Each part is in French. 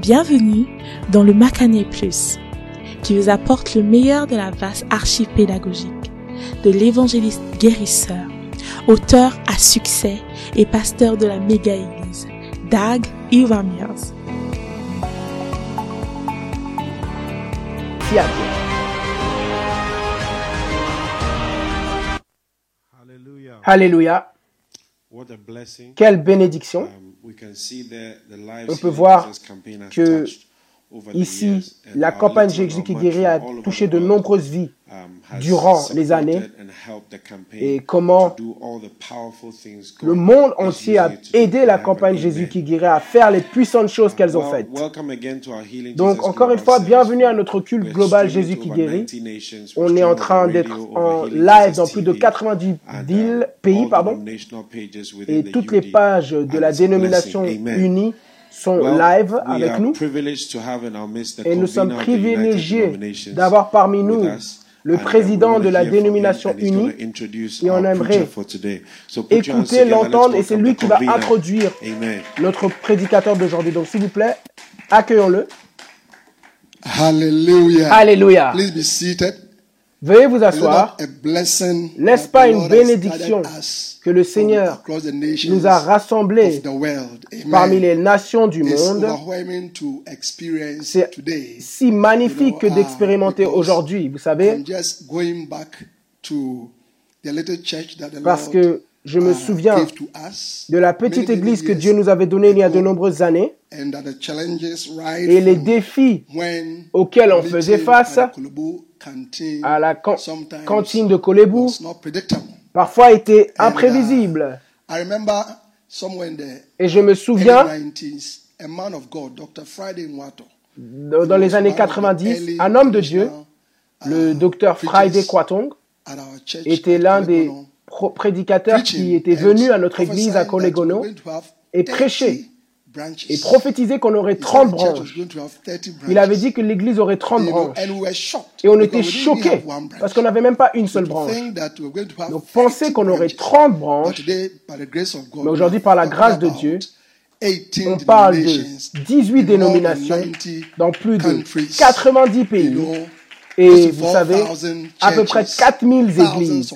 Bienvenue dans le Macané Plus, qui vous apporte le meilleur de la vaste archive pédagogique de l'évangéliste guérisseur, auteur à succès et pasteur de la méga-église, Dag Iwamiers. Hallelujah. Alléluia. What a blessing. Quelle bénédiction. We can see there the lives On peut voir que Ici, la campagne Jésus qui guérit a touché de nombreuses vies um, durant les années et comment le monde entier a aidé la campagne. Jésus qui guérit à faire les puissantes choses qu'elles ont faites. Donc encore une fois, bienvenue à notre culte global Jésus qui guérit. 90 nations. We're On est en train d'être en live dans plus de TV, 90 and, villes, um, pays, pardon, et toutes les pages de la dénomination unie sont Well, live we avec are nous privileged to have in our midst the et nous sommes privilégiés d'avoir parmi nous le uh, président de la dénomination unie introduce et on aimerait preacher for today. So put your hands écouter, l'entendre et c'est lui qui va introduire Amen. notre prédicateur d'aujourd'hui. Donc s'il vous plaît, accueillons-le. Hallelujah. Alléluia. Please be seated. Veuillez vous asseoir. that pas une bénédiction que le Seigneur nous a rassemblés parmi les nations du monde. C'est si magnifique que d'expérimenter because aujourd'hui, vous savez, parce que je me uh, souviens de la petite église que Dieu nous avait donnée il y a de nombreuses années. et les défis auxquels on faisait face à la can- cantine de Kolebu parfois étaient And, uh, imprévisibles. I remember somewhere in the Et je me souviens, 90s, a man of God, Dr. Friday Nwato, dans les années 90, un homme de Dieu, le docteur Friday Kwatong, était l'un des prédicateurs qui était venu à notre église à Kolegono et 30 prêcher branches. Et prophétisait qu'on aurait He said 30 the church was branches. going to have 30 Il avait dit que l'église aurait 30 You know, branches. and we were shocked Et on because était choqués parce qu'on n'avait même pas une seule branche. Donc penser 30 qu'on aurait branches. 30 But branches, Mais aujourd'hui, par la grâce de Dieu, about 18 on parle de denominations 18 in more than dénominations 90 dans plus de countries. 90 You pays. Et vous savez, 54,000 à peu près churches, 4000 thousands églises,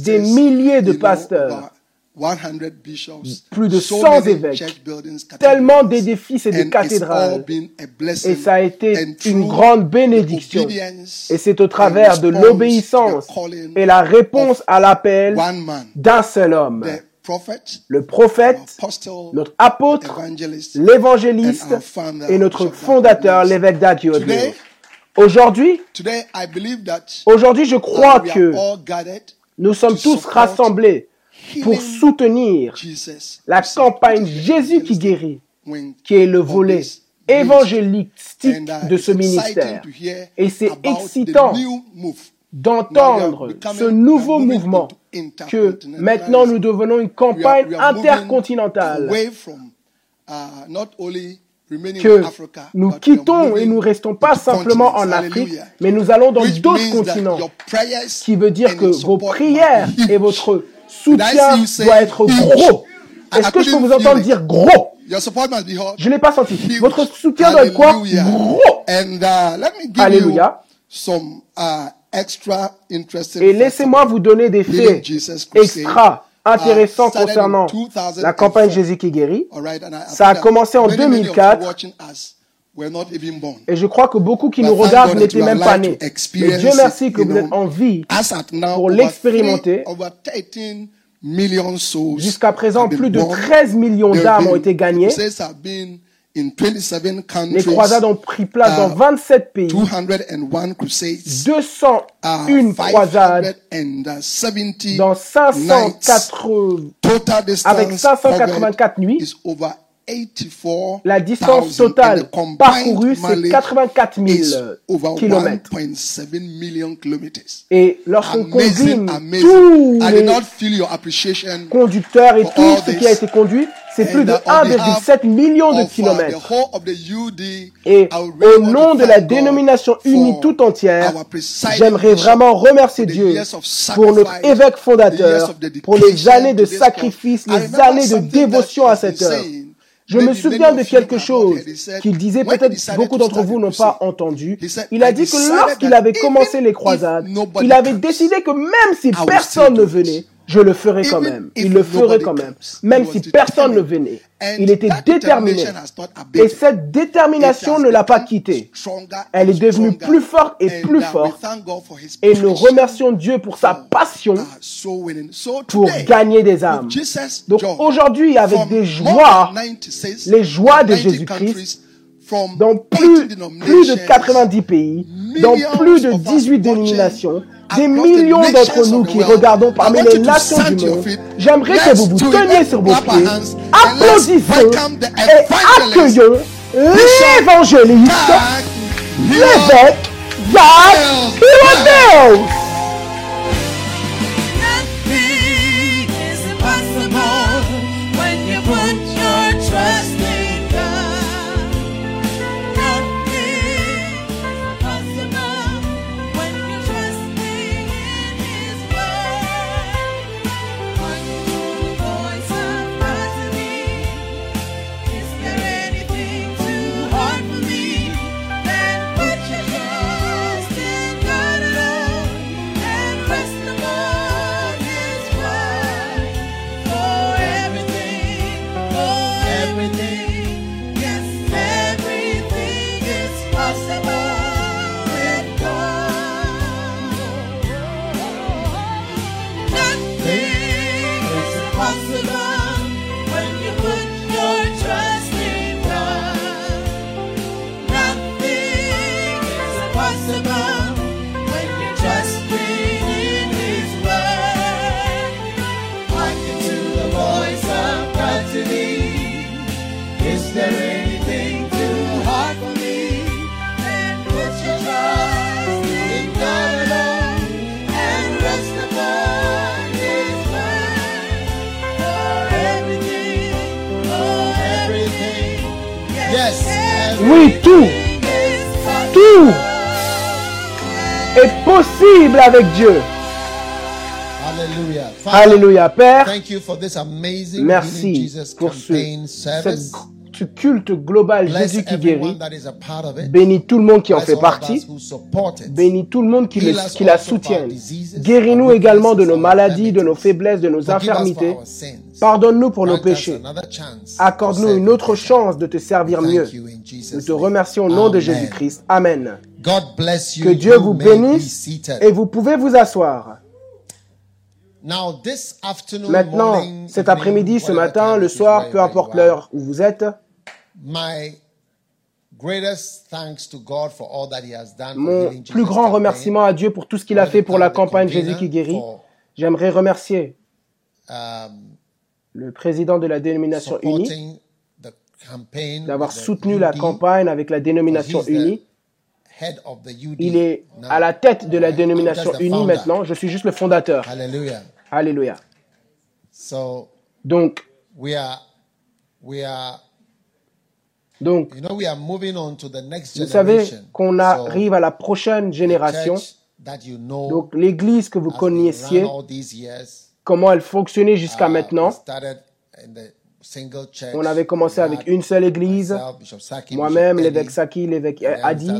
des milliers de pasteurs, over 100 bishops, plus de so 100 many évêques, tellement d'édifices et de cathédrales. Et ça a été une grande bénédiction. Et c'est au travers de l'obéissance et la réponse à l'appel d'un seul homme. Le prophète, notre apôtre, l'évangéliste et notre fondateur, l'évêque d'Adieu. Today- Aujourd'hui, Today, I believe that aujourd'hui, je crois que nous sommes to tous rassemblés pour soutenir Jesus. la campagne which is Jésus qui guérit, qui est le of volet évangélistique And, uh, de it's ce exciting ministère. Et c'est excitant d'entendre ce nouveau mouvement que maintenant nous devenons une campagne intercontinentale, uh, que nous quittons et nous restons pas simplement en continents. Afrique, mais nous allons dans d'autres continents, ce qui veut dire que vos prières et votre soutien doit être gros. Est-ce que je peux vous entendre dire gros? Je l'ai pas senti. Votre soutien doit être quoi? Gros. And uh, let me give Alléluia. uh, Et laissez-moi vous donner des faits extra intéressants Uh, started in concernant 2004. la campagne Jésus qui guérit. Ça a commencé en many, many of you 2004. Watching us were not even born. Et je crois que beaucoup qui nous regardent n'étaient même pas nés. Mais Dieu merci que vous êtes en vie As at now, pour l'expérimenter. three- over 13 million souls Jusqu'à présent, plus de born. 13 millions d'âmes been- ont été gagnées. crusades have been in 27 Les countries. croisades ont pris place dans Uh, 27 pays. 201 crusades. 201 uh, croisades 570 dans nights. 580 Total distance avec 584 nuits. Covered is over 84 La distance totale parcourue, c'est 84 000 over kilomètres. 1.7 million kilometers. Et lorsqu'on combine tous les conducteurs et tout ce qui a été conduit, c'est plus de uh, on behalf 1,7 million de uh, kilomètres. Et au nom de la dénomination unie tout entière, j'aimerais vraiment remercier Dieu pour notre évêque fondateur, pour les années de sacrifice, les années de dévotion à cette heure. Je me souviens de quelque chose qu'il disait, peut-être beaucoup d'entre vous n'ont pas entendu. Il a dit que lorsqu'il avait commencé les croisades, il avait décidé que même si personne ne venait, je le ferai quand même. Il le ferait quand même. Même si personne ne venait. Il était déterminé. Et cette détermination ne l'a pas quitté. Elle est devenue plus forte et plus forte. Et nous remercions Dieu pour sa passion pour gagner des âmes. Donc aujourd'hui, avec des joies, les joies de Jésus-Christ, dans plus, plus de 90 pays, dans plus de 18 dénominations, des millions d'entre nous qui regardons parmi les nations du monde, j'aimerais que vous vous teniez sur vos pieds, applaudissez et accueillons l'évangéliste, l'évêque Jacques Hirodeus. Avec Dieu. Alléluia. Père, merci pour ce, culte global Jésus qui guérit. Bénis tout le monde qui en fait partie. Bénis tout le monde qui, qui la soutient. Guéris-nous également de nos maladies, de nos faiblesses, de nos infirmités. Pardonne-nous pour nos péchés. Accorde-nous une autre chance de te servir mieux. Nous te remercions au nom de Jésus-Christ. Amen. Que Dieu vous bénisse et vous pouvez vous asseoir. Maintenant, cet après-midi, ce matin, le soir, peu importe l'heure où vous êtes, mon plus grand remerciement à Dieu pour tout ce qu'il a fait pour la campagne Jésus qui guérit. J'aimerais remercier le président de la dénomination unie d'avoir soutenu la campagne avec la dénomination unie. Il est à la tête de la dénomination unie maintenant. Je suis juste le fondateur. Alléluia. Donc, donc, vous savez qu'on arrive à la prochaine génération. Donc, l'église que vous connaissiez, comment elle fonctionnait jusqu'à uh, maintenant. On avait commencé avec une seule église, moi-même, l'évêque Saki, l'évêque Adi,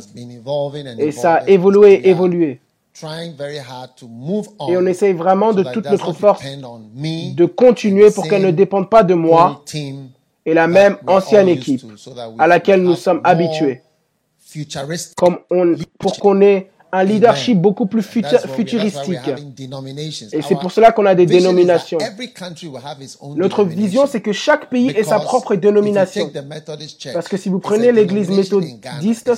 et ça a évolué, évolué. Et on essaye vraiment de toute notre force de continuer pour qu'elle ne dépende pas de moi et la même ancienne équipe à laquelle nous sommes habitués. Comme on, pour qu'on ait un leadership beaucoup plus futuristique. Et c'est pour cela qu'on a des dénominations. Notre vision, c'est que chaque pays ait sa propre dénomination. Parce que si vous prenez l'église méthodiste,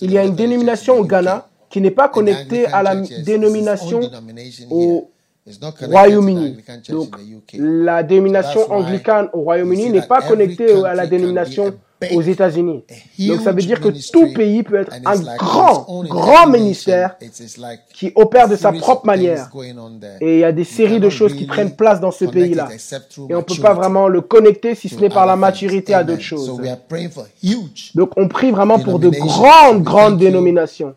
il y a une dénomination au Ghana qui n'est pas connectée à la dénomination au Royaume-Uni. Donc, la dénomination anglicane au Royaume-Uni n'est pas connectée à la dénomination aux États-Unis. Donc ça veut dire que tout pays peut être un grand, grand ministère qui opère de sa propre manière. Et il y a des séries de choses qui prennent place dans ce pays-là. Et on ne peut pas vraiment le connecter si ce n'est par la maturité à d'autres choses. Donc on prie vraiment pour de grandes, grandes dénominations.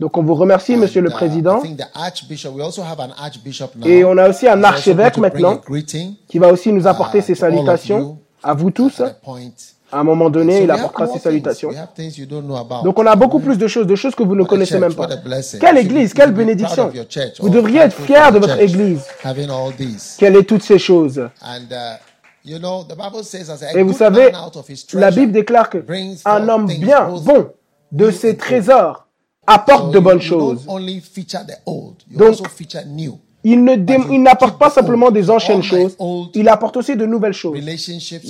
Donc on vous remercie, Monsieur le uh, Président. Et on a aussi un archevêque maintenant qui va aussi nous apporter uh, ses salutations À vous tous. À un moment So donné, il we have apportera ses salutations. Donc on a beaucoup plus de choses, de choses que vous ne What connaissez church, même pas. Quelle église, quelle bénédiction. Vous devriez être for de votre église. Having all these. Quelle est toutes ces choses? And uh, you know, the Bible says, as a Et vous savez, la Bible déclare que un homme bien, bon, de ses trésors, So apporte de bonnes choses. Donc. Il ne il n'apporte pas simplement des anciennes choses, il apporte aussi de nouvelles choses.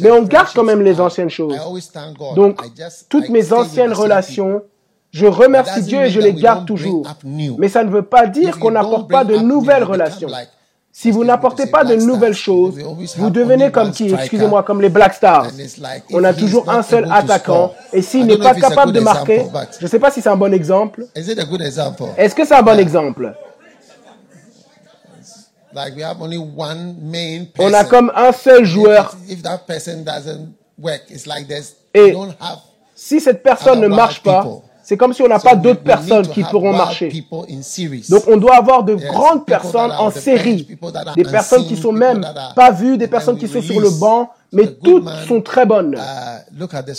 Mais on garde quand même les anciennes I- choses. Donc, toutes mes anciennes relations, je remercie Dieu et je that les garde toujours. Mais ça ne veut pas If dire you qu'on n'apporte pas de nouvelles relations. like- Si vous n'apportez pas de black stars. nouvelles choses, vous devenez comme one qui? Excusez-moi, comme les Black Stars. On if a toujours not un seul attaquant. Et I s'il don't n'est know pas if it's a capable good de marquer, je ne sais pas si c'est un bon exemple. Is it a good example? Est-ce que c'est un bon exemple? Like we have only one main On person. a comme un seul joueur. If, if that person doesn't work, it's like there's Et- don't have. Si cette personne ne marche pas, c'est comme si on n'a So pas d'autres personnes qui pourront marcher. Donc on doit avoir de Yes, grandes personnes en série, des personnes qui sont même are- pas vues, des personnes qui sont sur le banc, mais toutes man. sont très bonnes. Uh, look at the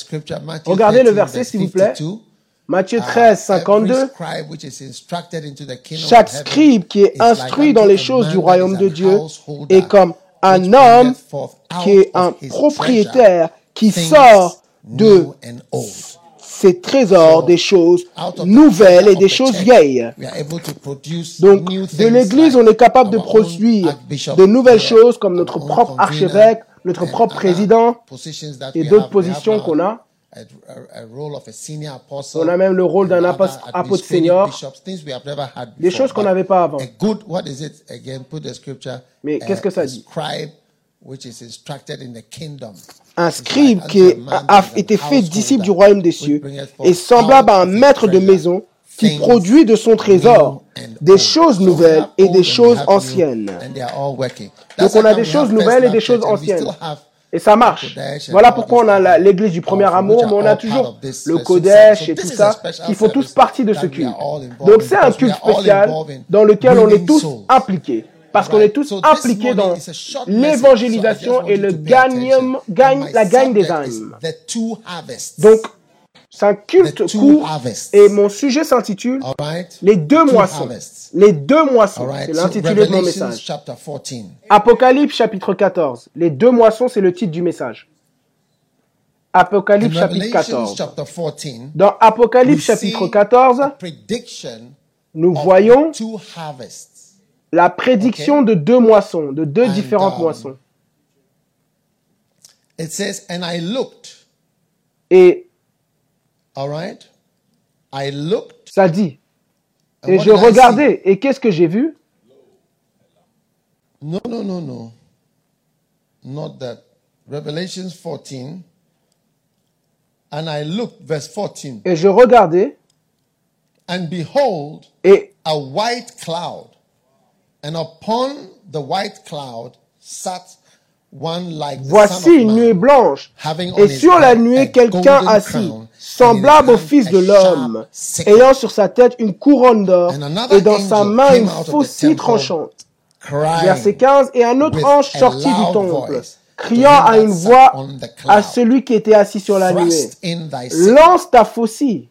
Matthew Regardez le 13, verset, verse s'il vous plaît. 52. Matthieu Uh, 13, every 52. scribe which is instructed into the kingdom Chaque scribe qui est instruit dans les choses du royaume de Dieu est comme un homme qui est un propriétaire qui sort de ses trésors So, des choses nouvelles et des choses vieilles. Donc, de l'Église, on est capable de produire de nouvelles choses comme notre propre archevêque, notre propre président et d'autres positions qu'on a. a- a- a role of a senior apostle, On a même le rôle d'un apôtre- senior. bishops, things we have never had Des choses qu'on n'avait pas avant. A good, what is it again? Put the scripture. Mais qu'est-ce que ça a dit? Scribe which is instructed in the kingdom. Un scribe qui a été fait disciple du royaume des cieux est semblable à un maître de maison qui produit de son trésor des choses nouvelles et des choses anciennes. and they are all working. Donc on a des choses nouvelles et des choses anciennes. Et ça marche. Voilà pourquoi on a l'église du premier amour, mais on a toujours le Kodesh et tout ça, qui font tous partie de ce culte. Donc c'est un culte spécial dans lequel on est tous impliqués. Parce qu'on est tous impliqués dans l'évangélisation et le gagne, la gagne des âmes. Donc, un culte court harvests. et mon sujet s'intitule right? Les deux moissons. harvests. Les deux moissons, right. c'est So l'intitulé de mon message. chapter 14. Apocalypse chapitre 14. Les deux moissons, c'est le titre du message. In Apocalypse chapitre Revelations 14. chapter 14, Dans Apocalypse chapitre see 14, a prediction nous voyons two harvests. la prédiction de deux moissons, de deux And, différentes um, moissons. It says, and I looked, Et all right? I looked, ça dit, and et je regardais, et qu'est-ce que j'ai vu No, no, no, no. Not that. Revelations 14. And I looked, verse 14, Et je regardais, and behold, et a white cloud. And upon the white cloud sat one like the voici une nuée blanche, et sur la nuée quelqu'un assis, semblable au Fils de l'homme, ayant sur sa tête une couronne d'or, et dans sa main une faucille tranchante. Verset 15, et un autre ange sortit du temple, criant à une voix à celui qui était assis sur la nuée, lance ta faucille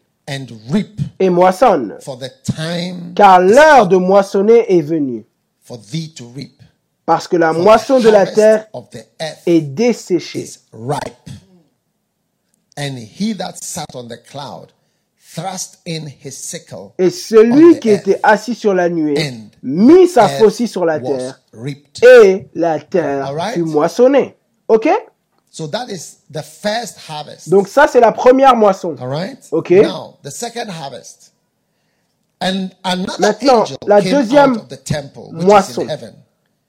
et moissonne, for the time car l'heure de moissonner est venue, parce que la moisson the de la terre of the earth est desséchée. is ripe. And he that sat on the cloud thrust in his sickle, Et celui qui était assis sur la nuée mit sa faucille sur la terre, et la terre fut moissonnée. Ok? So that is the first harvest. Donc ça, c'est la première moisson. All right? Okay. Now the second harvest. And another Maintenant, angel la came deuxième out of the temple which moisson. is in heaven.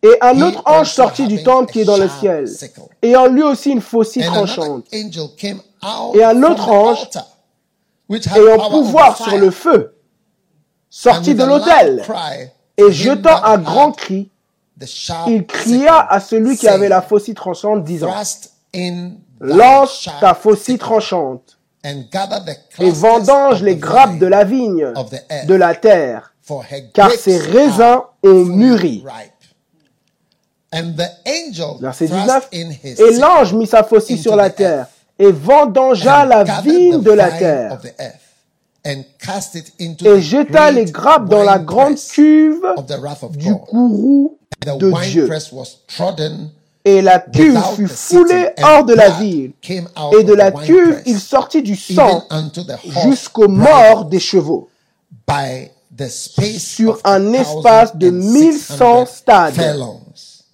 Et un autre ange sortit du temple qui est dans le ciel, ayant lui aussi une faucille tranchante, Et un autre ange, ayant pouvoir sur le feu, sortit de l'autel, et jetant un grand cri, il cria à celui qui avait la faucille tranchante, disant, lance ta faucille tranchante, et vendange les grappes de la vigne, de la terre, car ses raisins ont mûri. Verset 19. Et l'ange mit sa faucille sur la terre et vendangea la vigne de la terre et jeta les grappes dans la grande cuve du courroux de Dieu. Et la cuve fut foulée hors de la ville. Et de la cuve, il sortit du sang jusqu'aux morts des chevaux sur un espace de 1100 stades.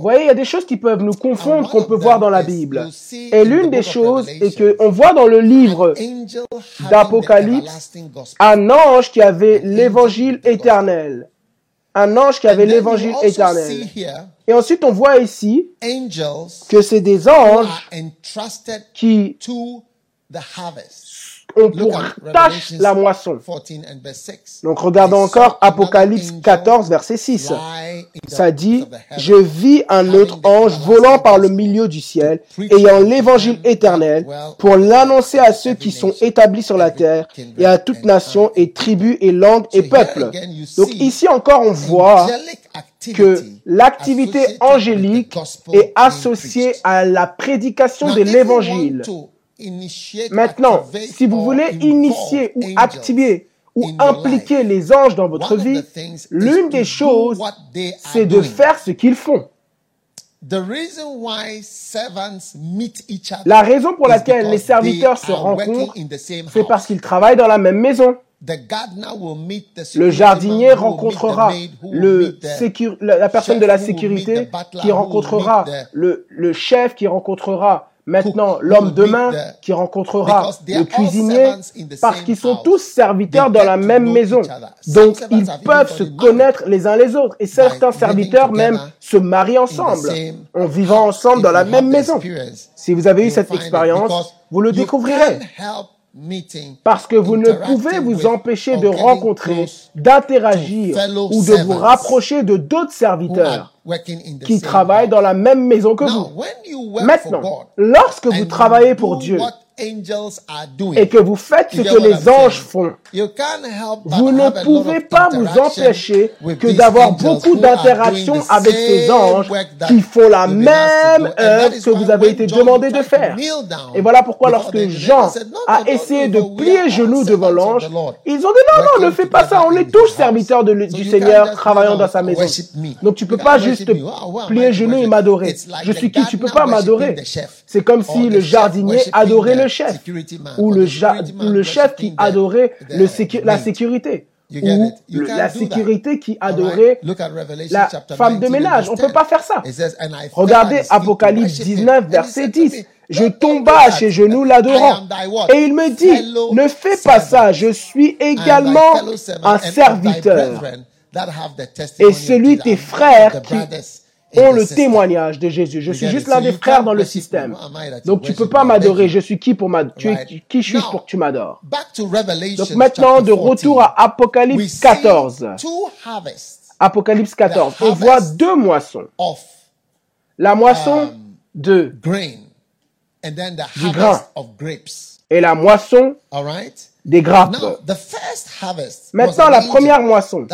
voyez, il y a des choses qui peuvent nous confondre, qu'on peut voir dans la Bible. Et l'une des choses est qu'on voit dans le livre d'Apocalypse un ange qui avait l'évangile éternel. Un ange qui avait l'évangile éternel. Et ensuite, on voit ici que c'est des anges qui on pour tâche la moisson. Donc regardons encore Apocalypse 14, verset 6. Ça dit, je vis un autre ange volant par le milieu du ciel, ayant l'évangile éternel, pour l'annoncer à ceux qui sont établis sur la terre, et à toute nation, et tribu, et langue, et peuple. Donc ici encore, on voit que l'activité angélique est associée à la prédication de l'évangile. Maintenant, si vous voulez initier ou activer ou impliquer les anges dans votre vie, l'une des choses, c'est de faire ce qu'ils font. La raison pour laquelle les serviteurs se rencontrent, c'est parce qu'ils travaillent dans la même maison. Le jardinier rencontrera le la personne de la sécurité qui rencontrera le, le chef qui rencontrera maintenant l'homme de main qui rencontrera le cuisinier, parce qu'ils sont tous serviteurs dans la même maison. Donc, ils peuvent se connaître les uns les autres. Et certains serviteurs même se marient ensemble, en vivant ensemble dans la même maison. Si vous avez eu cette expérience, vous le découvrirez. Parce que vous ne pouvez vous empêcher de rencontrer, d'interagir ou de vous rapprocher de d'autres serviteurs qui travaillent dans la même maison que vous. Maintenant, lorsque vous travaillez pour Dieu, et que vous faites ce que les anges font, vous ne pouvez pas vous empêcher que d'avoir beaucoup d'interactions avec ces anges qui font la même œuvre que vous avez été demandé de faire. Et voilà pourquoi lorsque Jean a essayé de plier genoux devant l'ange, ils ont dit non, non, ne fais pas ça, on est tous serviteurs du Seigneur travaillant dans sa maison. Donc tu peux pas juste plier genoux et m'adorer. Je suis qui Tu peux pas m'adorer. C'est comme si le jardinier adorait le chef, ou le, le chef qui adorait le la sécurité, ou la sécurité qui adorait la femme de ménage. On ne peut pas faire ça. Regardez Apocalypse 19, verset 10. Je tomba à ses genoux l'adorant. Et il me dit, ne fais pas ça, je suis également un serviteur. Et celui tes frères qui ont le témoignage de Jésus. Je suis juste l'un des frères dans le système. Donc tu peux pas m'adorer. Je suis qui pour m'adorer qui je suis pour que tu m'adores? Donc maintenant, de retour à Apocalypse 14. Apocalypse 14. On voit deux moissons. La moisson um, de du grain et la moisson des grappes. Maintenant, la première moisson,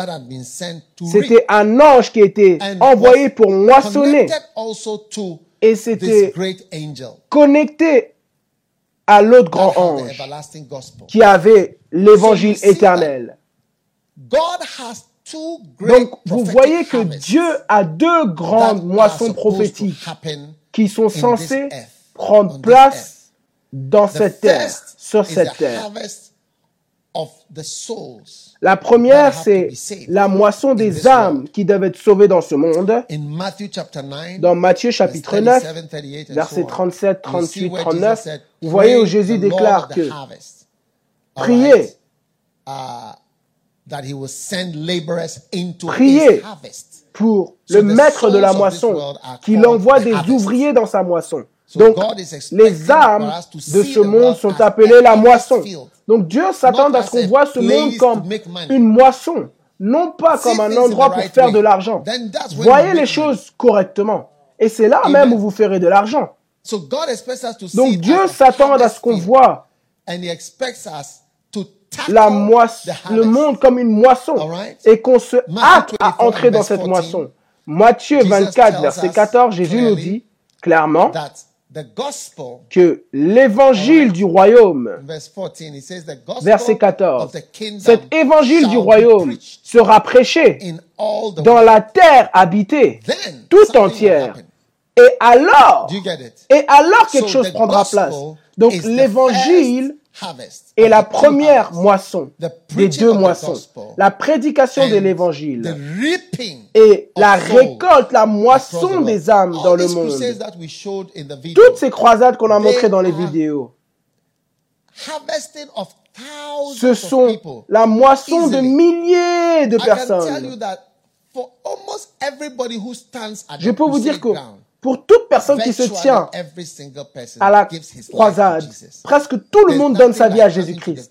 c'était un ange qui était envoyé pour moissonner et c'était connecté à l'autre grand ange qui avait l'évangile éternel. Donc, vous voyez que Dieu a deux grandes moissons prophétiques qui sont censées prendre place dans cette terre, sur cette terre. La première, c'est la moisson des âmes qui doivent être sauvées dans ce monde. Dans Matthieu chapitre 9, versets 37, 38, 39, vous voyez où Jésus déclare que priez, priez pour le maître de la moisson, qu'il envoie des ouvriers dans sa moisson. Donc, les âmes de ce monde sont appelées la moisson. Donc, Dieu s'attend à ce qu'on voit ce monde comme une moisson, non pas comme un endroit pour faire de l'argent. Voyez les choses correctement. Et c'est là même où vous ferez de l'argent. Donc, Dieu s'attend à ce qu'on voit la moisson, le monde comme une moisson et qu'on se hâte à entrer dans cette moisson. Matthieu 24, verset 14, Jésus nous dit clairement que l'évangile du royaume, verset 14, cet évangile du royaume sera prêché dans la terre habitée tout entière. Et alors, et alors quelque chose prendra place. Donc l'évangile est la première moisson des deux moissons. La prédication de l'évangile et la récolte, la moisson des âmes dans le monde. Toutes ces croisades qu'on a montrées dans les vidéos, ce sont la moisson de milliers de personnes. Je peux vous dire que pour toute personne qui se tient à la croisade, presque tout le monde donne sa vie à Jésus-Christ.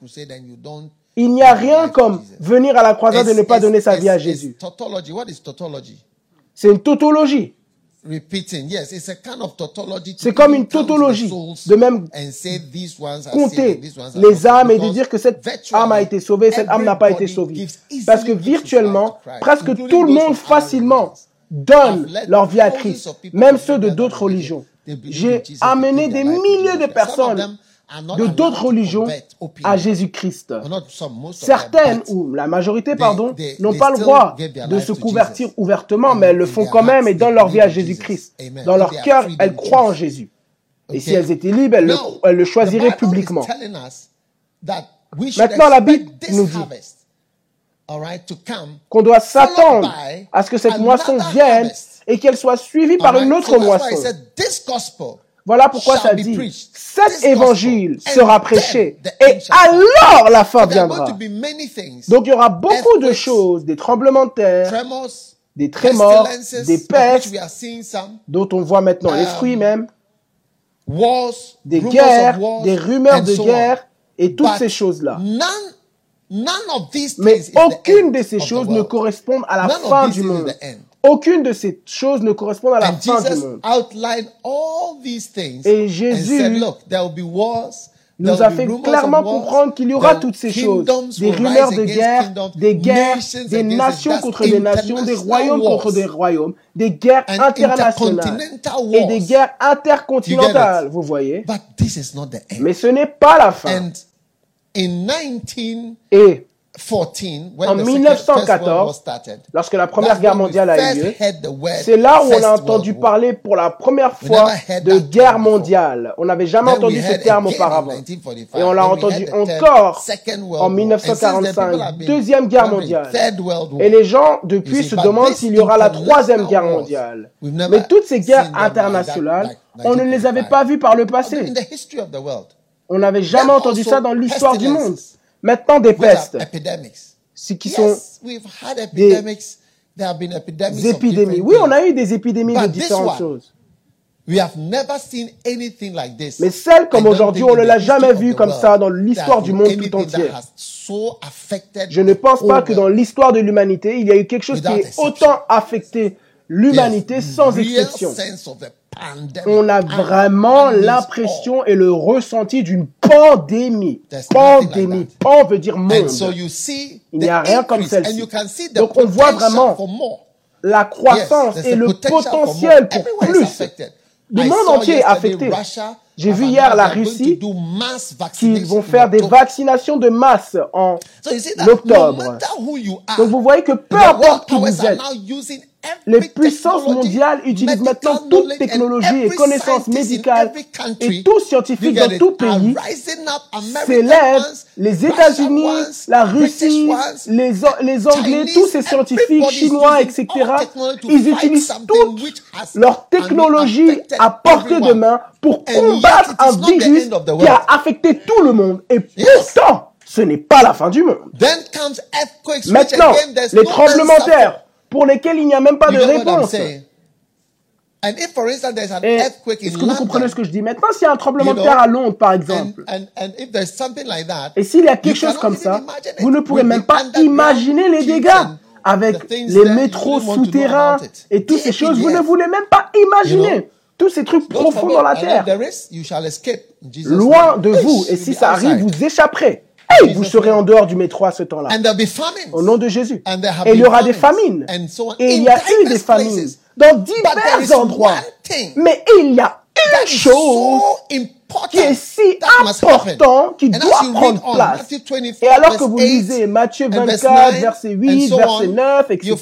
Il n'y a rien comme venir à la croisade et ne pas donner sa vie à Jésus. C'est une tautologie. C'est comme une tautologie de même compter les âmes et de dire que cette âme a été sauvée, cette âme n'a pas été sauvée. Parce que virtuellement, presque tout le monde facilement donnent leur vie à Christ, même ceux de d'autres religions. J'ai amené des milliers de personnes de d'autres religions à Jésus-Christ. Certaines, ou la majorité, pardon, n'ont pas le droit de se convertir ouvertement, mais elles le font quand même et donnent leur vie à Jésus-Christ. Dans leur cœur, elles croient en Jésus. Et si elles étaient libres, elles le, elles le choisiraient publiquement. Maintenant, la Bible nous dit qu'on doit s'attendre à ce que cette moisson vienne et qu'elle soit suivie par une autre moisson. Voilà pourquoi ça dit, cet évangile sera prêché et alors la fin viendra. Donc il y aura beaucoup de choses, des tremblements de terre, des trémors, des pestes, dont on voit maintenant les fruits même, des guerres, des rumeurs de guerre et toutes ces choses-là. Mais aucune de ces choses ne correspond à la fin du monde. Aucune de ces choses ne correspond à la fin du monde. Et Jésus nous a fait clairement comprendre qu'il y aura toutes ces choses. Des rumeurs de guerre, des guerres, des nations contre des nations, des royaumes contre des royaumes, des guerres internationales et des guerres intercontinentales, vous voyez. Mais ce n'est pas la fin. Et en 1914, lorsque la Première Guerre mondiale a eu lieu, c'est là où on a entendu parler pour la première fois de guerre mondiale. On n'avait jamais entendu ce terme auparavant. Et on l'a entendu encore en 1945, Deuxième Guerre mondiale. Et les gens, depuis, se demandent s'il y aura la Troisième Guerre mondiale. Mais toutes ces guerres internationales, on ne les avait pas vues par le passé. On n'avait jamais entendu ça dans l'histoire du monde. Maintenant, des pestes. Ce qui sont des épidémies. Oui, on a eu des épidémies de différentes choses. Mais celle comme aujourd'hui, on ne l'a jamais vue comme ça dans l'histoire du monde tout entier. Je ne pense pas que dans l'histoire de l'humanité, il y a eu quelque chose qui ait autant affecté l'humanité sans exception on a vraiment l'impression et le ressenti d'une pandémie. Pandémie. Pan veut dire monde. Il n'y a rien comme celle-ci. Donc on voit vraiment la croissance et le potentiel pour plus. Le monde entier est affecté. J'ai vu hier la Russie qu'ils vont faire des vaccinations de masse en octobre. Donc vous voyez que peu importe qui vous êtes, les puissances mondiales utilisent maintenant toute technologie et connaissances médicales et tout scientifique dans tout pays s'élèvent. Les États-Unis, la Russie, les, les Anglais, tous ces scientifiques chinois, etc. Ils utilisent toute leur technologie à portée de main pour combattre un virus qui a affecté tout le monde. Et pourtant, ce n'est pas la fin du monde. Maintenant, les tremblements de terre pour lesquels il n'y a même pas de réponse. Est-ce que vous comprenez ce que je dis? Maintenant, s'il y a un tremblement de terre à Londres, par exemple, et s'il y a quelque chose comme ça, vous ne pourrez même pas imaginer les dégâts avec les métros souterrains et toutes ces choses. Vous ne voulez même pas imaginer tous ces trucs profonds dans la terre. Loin de vous. Et si ça arrive, vous échapperez. Et vous serez en dehors du métro à ce temps-là. Au nom de Jésus. Et il y aura des famines. Et il y a eu des famines dans divers endroits. Mais il y a une chose qui est si important, qui doit prendre place. Et alors que vous lisez Matthieu 24, verset 8, verset 9, etc.,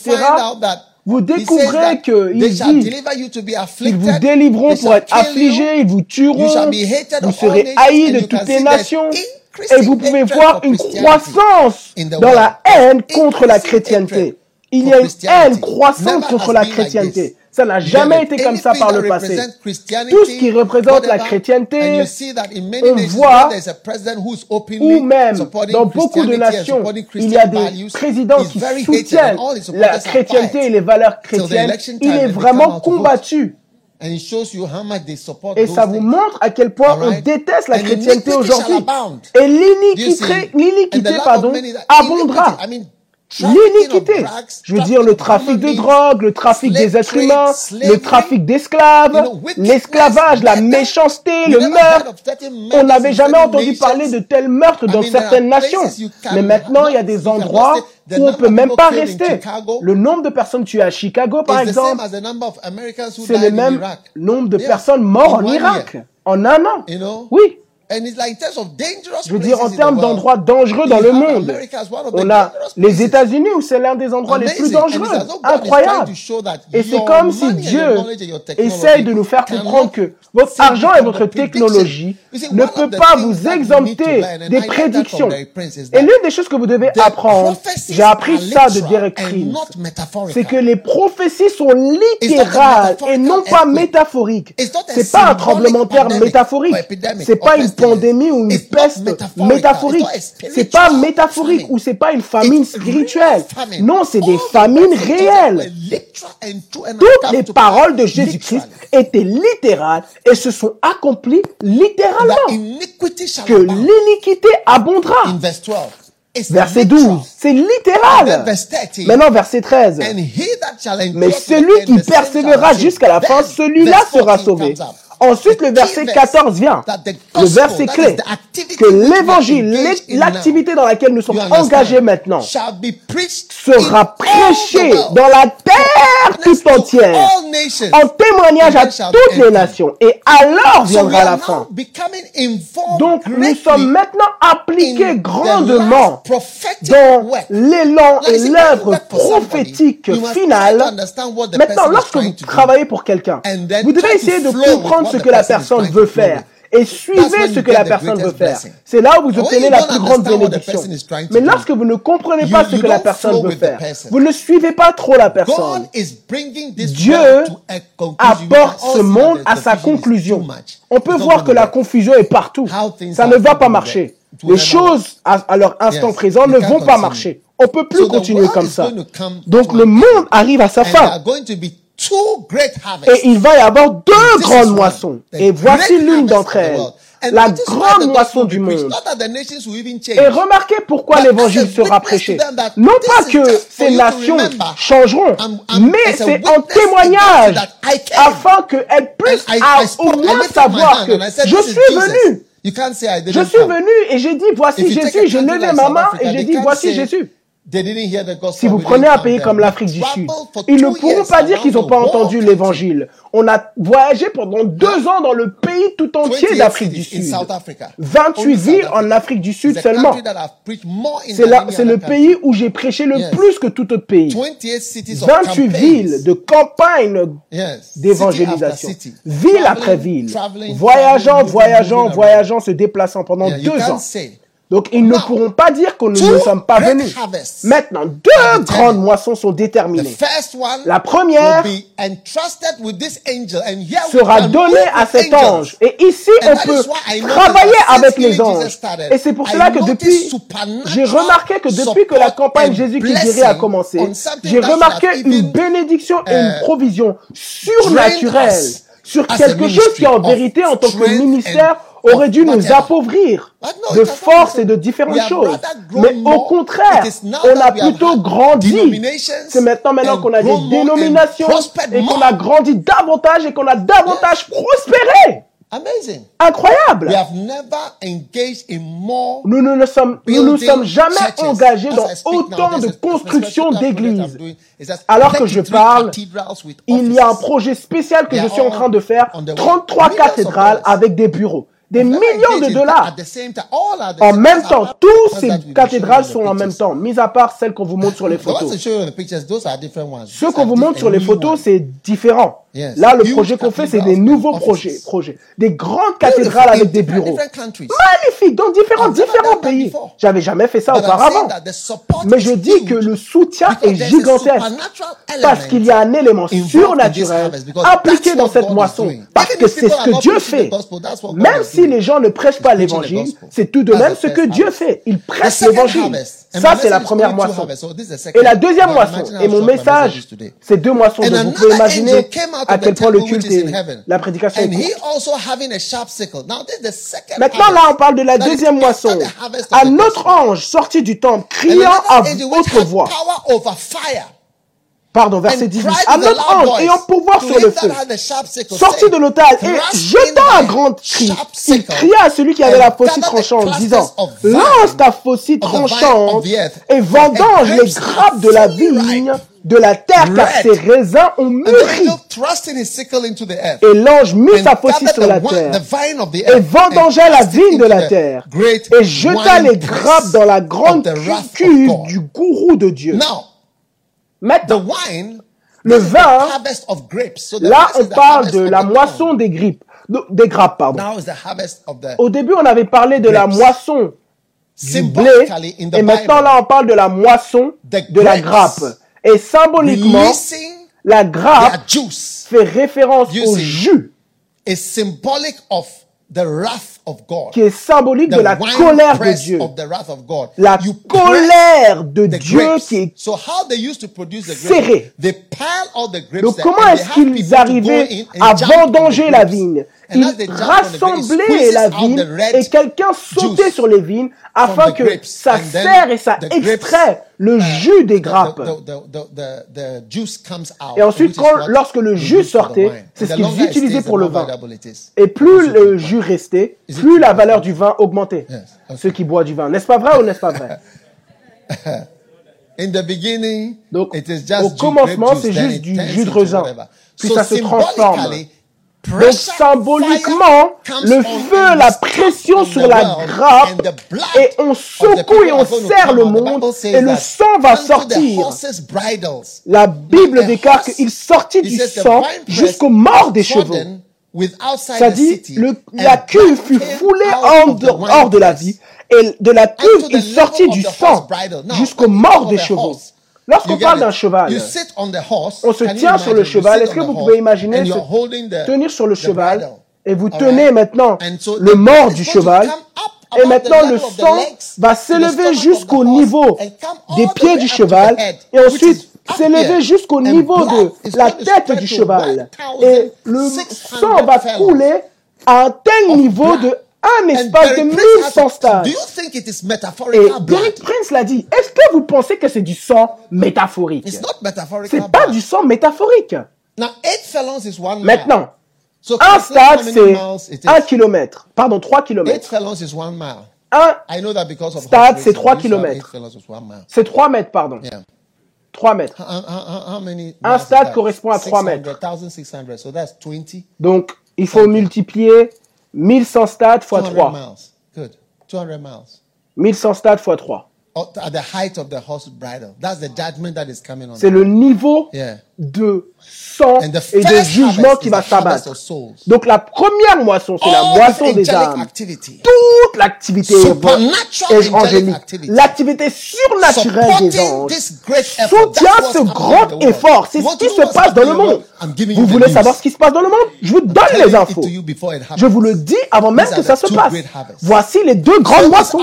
vous découvrez qu'ils disent ils vous délivreront pour être affligés, ils vous tueront, vous serez haïs de toutes les nations. Et vous pouvez voir une croissance dans la haine contre la chrétienté. Il y a une haine croissante contre la chrétienté. Ça n'a jamais été comme ça par le passé. Tout ce qui représente la chrétienté, on voit, ou même dans beaucoup de nations, il y a des présidents qui soutiennent la chrétienté et les valeurs chrétiennes. Il est vraiment combattu. Et ça vous montre à quel point on déteste la chrétienté aujourd'hui. Et l'iniquité, l'iniquité, pardon, abondera. L'iniquité. Je veux dire le trafic de drogue, le trafic des êtres humains, le trafic d'esclaves, l'esclavage, la méchanceté, le meurtre. On n'avait jamais entendu parler de tels meurtres dans certaines nations. Mais maintenant, il y a des endroits où on peut même pas rester. Le nombre de personnes tuées à Chicago, par exemple, c'est le même nombre de personnes mortes en Irak en un an. Oui. Je veux dire, en termes d'endroits dangereux dans le monde, on a les États-Unis où c'est l'un des endroits les plus dangereux. Incroyable. Et c'est comme si Dieu essaye de nous faire comprendre que votre argent et votre technologie ne peut pas vous exempter des prédictions. Et l'une des choses que vous devez apprendre, j'ai appris ça de Derek Prince, c'est que les prophéties sont littérales et non pas métaphoriques. C'est pas un tremblement de terre métaphorique. C'est pas une pandémie ou une peste métaphorique. C'est pas métaphorique ou c'est pas une famine spirituelle. Non, c'est des famines réelles. Toutes les paroles de Jésus-Christ étaient littérales et se sont accomplies littéralement. Que l'iniquité abondera. Verset 12, c'est littéral. Maintenant, verset 13. Mais celui qui persévérera jusqu'à la fin, celui-là sera sauvé. Ensuite, le verset 14 vient. Le verset clé. Que l'évangile, l'activité dans laquelle nous sommes engagés maintenant, sera prêché dans la terre tout entière, en témoignage à toutes les nations. Et alors viendra la fin. Donc, nous sommes maintenant appliqués grandement dans l'élan et l'œuvre prophétique finale. Maintenant, lorsque vous travaillez pour quelqu'un, vous devez essayer de comprendre ce que la personne veut faire et suivez ce que la personne veut faire. C'est là où vous obtenez la plus grande bénédiction. Mais lorsque vous ne comprenez pas ce que la personne veut faire, vous ne suivez pas trop la personne. Dieu apporte ce monde à sa conclusion. On peut voir que la confusion est partout. Ça ne va pas marcher. Les choses à leur instant présent ne vont pas marcher. On peut plus continuer comme ça. Donc le monde arrive à sa fin. Et il va y avoir deux grandes moissons. Et voici l'une d'entre elles. La grande moisson du monde. Et remarquez pourquoi l'évangile sera prêché. Non pas que ces nations changeront, mais c'est en témoignage afin qu'elles puissent au moins savoir que je suis venu. Je suis venu et j'ai dit voici Jésus. J'ai levé ma main et j'ai dit voici Jésus. Si vous prenez un pays comme l'Afrique du Sud, ils ne pourront pas dire qu'ils n'ont pas entendu l'évangile. On a voyagé pendant deux ans dans le pays tout entier d'Afrique du Sud. 28 villes en Afrique du Sud seulement. C'est le pays où j'ai prêché le plus que tout autre pays. 28 villes de campagne d'évangélisation. Ville après ville. Voyageant, voyageant, voyageant, se déplaçant pendant deux ans. Donc ils ne pourront pas dire que nous ne sommes pas venus. Maintenant, deux grandes moissons sont déterminées. La première sera donnée à cet ange. Et ici, on peut travailler avec les anges. Et c'est pour cela que depuis, j'ai remarqué que depuis que la campagne Jésus qui guérit a commencé, j'ai remarqué une bénédiction et une uh, provision surnaturelle sur quelque chose qui en vérité en tant que ministère aurait dû nous appauvrir de force et de différentes choses. Mais au contraire, on a plutôt grandi. C'est maintenant, maintenant qu'on a des dénominations et qu'on a grandi davantage et qu'on a davantage prospéré. Incroyable. Nous ne nous sommes, nous nous sommes jamais engagés dans autant de construction d'églises. Alors que je parle, il y a un projet spécial que je suis en train de faire, 33 cathédrales avec des bureaux des millions de dollars. En même temps, toutes ces cathédrales sont en même temps, mis à part celles qu'on vous montre sur les photos. Ce qu'on vous montre sur les photos, c'est différent. Là, le projet qu'on fait, c'est des nouveaux projets, projets. Des grandes cathédrales avec des bureaux. Magnifique, dans différents, différents pays. J'avais jamais fait ça auparavant. Mais je dis que le soutien est gigantesque. Parce qu'il y a un élément surnaturel impliqué dans cette moisson. Parce que c'est ce que Dieu fait. Même si les gens ne prêchent pas l'évangile, c'est tout de même ce que Dieu fait. Il prêche l'évangile. Ça, c'est la première moisson. Et la deuxième moisson, et mon message, c'est deux moissons. Donc vous pouvez imaginer à quel point le culte et la prédication est Maintenant, là, on parle de la deuxième moisson. Un autre ange sorti du temple, criant à haute voix. Pardon, verset 18. Un autre ange ayant pouvoir sur le feu, sorti de l'autel et jetant un grand cri, il cria à celui qui avait la faucille tranchante, disant, lance ta faucille tranchante et vendange les grappes de la vigne de la terre, car ses raisins ont mûri. Et l'ange mit sa faucille sur la terre et vendangea la vigne de la terre et jeta les grappes dans la grande cuve du gourou de Dieu. Maintenant, le vin, là on parle de la moisson des grippes, des grappes, pardon. Au début, on avait parlé de la moisson du blé, et maintenant là on parle de la moisson de la grappe. Et symboliquement, la grappe fait référence au jus qui est symbolique de la colère de Dieu. La colère de Dieu qui est serrée. Donc comment est-ce qu'ils arrivaient à vendanger la vigne? Ils rassemblaient la vigne et quelqu'un sautait sur les vignes afin que ça serre et ça extrait le uh, jus des grappes. Et ensuite, quand, lorsque le jus sortait, c'est ce qu'ils utilisaient pour le vin. Et plus le jus restait, plus la valeur du vin augmentait. Ceux qui boivent du vin. N'est-ce pas vrai ou n'est-ce pas vrai? Donc, au commencement, c'est juste du jus de raisin. Puis ça se transforme. Donc symboliquement, le feu, la pression sur la grappe, et on secoue et on serre le monde, et le sang va sortir. La Bible déclare qu'il sortit du sang jusqu'au mort des chevaux. Ça dit, le, la cuve fut foulée en dehors de la vie, et de la cuve il sortit du sang jusqu'au mort des chevaux. Lorsqu'on parle d'un cheval, on se tient sur le cheval. Est-ce que vous pouvez imaginer se tenir sur le cheval et vous tenez maintenant le mort du cheval et maintenant le sang va s'élever jusqu'au niveau des pieds du cheval et ensuite s'élever jusqu'au niveau de la tête du cheval. Et le sang va couler à un tel niveau de un espace de 1100 stades. Et Derek Prince l'a dit. Est-ce que vous pensez que c'est du sang métaphorique? C'est pas du sang métaphorique. Maintenant, un stade, c'est un kilomètre. Pardon, trois kilomètres. Un stade, c'est trois kilomètres. C'est trois mètres, pardon. 3 mètres. Un stade correspond à 3 mètres. Donc, il faut multiplier 1100 stades fois 3. 1100 stades fois 3. C'est le niveau de sang et de jugement qui va s'abattre. Donc la première moisson, c'est la moisson des âmes. Toute l'activité angélique, l'activité surnaturelle des anges soutient ce grand effort. C'est ce qui se passe dans le monde. Vous voulez savoir ce qui se passe dans le monde? Je vous donne les infos. Je vous le dis avant même que ça se passe. Voici les deux grandes moissons.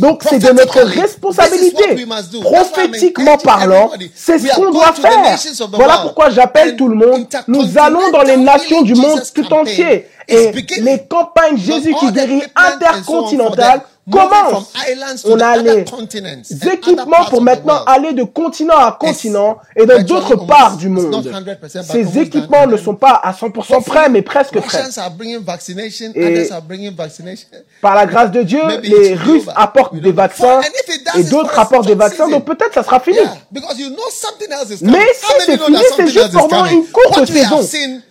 Donc c'est de notre responsabilité, prophétiquement parlant, c'est ce qu'on doit faire. Voilà pourquoi j'appelle tout le monde. Nous allons dans les nations du monde tout entier. Et les campagnes Jésus qui guérit intercontinentales Comment on a les équipements pour maintenant aller de continent à continent et dans d'autres parts du monde. Ces équipements ne sont pas à 100% prêts, mais presque prêts. Et par la grâce de Dieu, les Russes apportent des vaccins et d'autres apportent des vaccins, donc peut-être ça sera fini. Mais si c'est fini, c'est juste pendant une courte saison.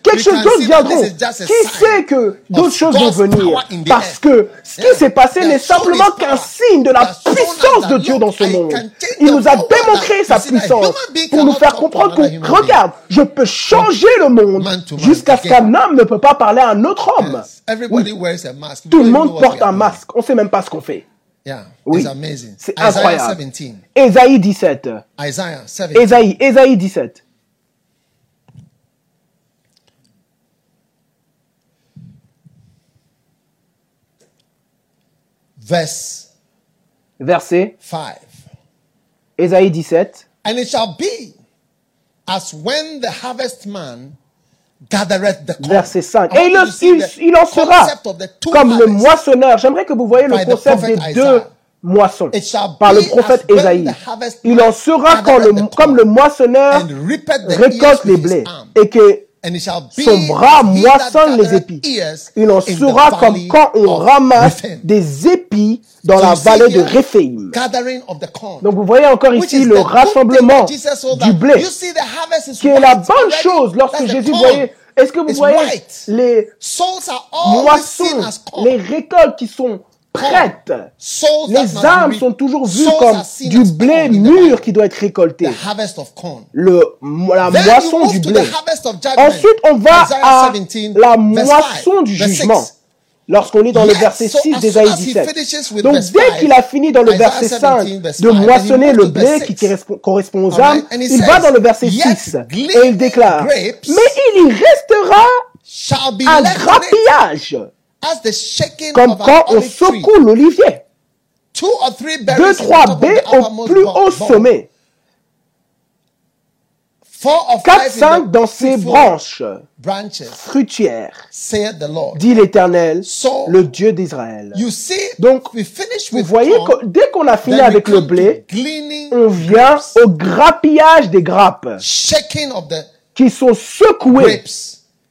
Quelque chose d'autre viendra. Qui sait que d'autres choses vont venir? Parce que ce qui s'est passé n'est simplement qu'un signe de la puissance de Dieu dans ce monde. Il nous a démontré sa puissance pour nous faire comprendre que, regarde, je peux changer le monde jusqu'à ce qu'un homme ne peut pas parler à un autre homme. Tout le monde porte un masque. On ne sait même pas ce qu'on fait. Oui, c'est incroyable. Ésaïe 17. Ésaïe, Ésaïe 17. Verse verset 5. Ésaïe 17. And it shall be as when the harvestman gathereth the corn. Verset 5. Et il, il, il en sera comme le moissonneur. J'aimerais que vous voyez le concept des deux moissons par le prophète Ésaïe. Il en sera quand le, comme le moissonneur récolte les blés et que son bras moissonne les épis. Il en sera comme quand on ramasse des épis dans la vallée de Réphaïm. Donc vous voyez encore ici le rassemblement du blé, qui est la bonne chose lorsque Jésus voyait. Est-ce que vous voyez les moissons, les récoltes qui sont prêtes. Les âmes sont toujours vues comme du blé mûr qui doit être récolté. Le, la moisson du blé. Ensuite, on va à la moisson du jugement. Lorsqu'on lit dans le verset 6 d'Ésaïe 17. Donc, dès qu'il a fini dans le verset 5 de moissonner le blé qui correspond aux âmes, il va dans le verset 6 et il déclare, mais il y restera un grappillage comme quand on secoue l'olivier. Deux, trois baies au plus haut sommet. Quatre, cinq dans ses branches fruitières, dit l'Éternel, le Dieu d'Israël. Donc, vous voyez que dès qu'on a fini avec le blé, on vient au grappillage des grappes qui sont secouées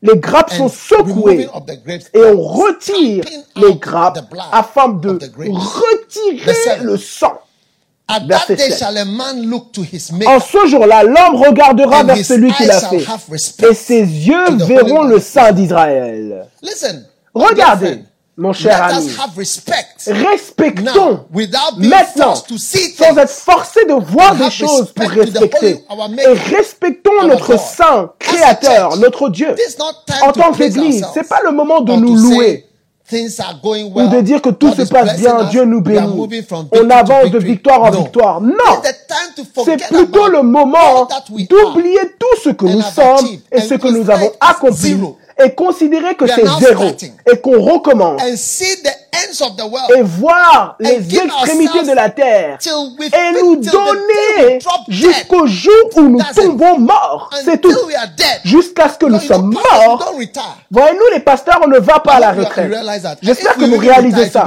les grappes sont secouées et on retire les grappes afin de retirer le sang. Verset 7. En ce jour-là, l'homme regardera vers celui qui l'a fait et ses yeux verront le sein d'Israël. Regardez. Mon cher ami, respectons maintenant, sans être forcé de voir des choses pour respecter. Et respectons notre Saint Créateur, notre Dieu. En tant qu'Église, c'est pas le moment de nous louer ou de dire que tout se passe bien, Dieu nous bénit. On avance de victoire en victoire. Non, c'est plutôt le moment d'oublier tout ce que nous sommes et ce que nous avons accompli et considérer que c'est zéro et qu'on recommence et voir les extrémités de la terre et nous donner jusqu'au jour où nous tombons morts. C'est tout. Jusqu'à ce que nous sommes morts. Voyez-nous les pasteurs, on ne va pas à la retraite. J'espère que vous réalisez ça.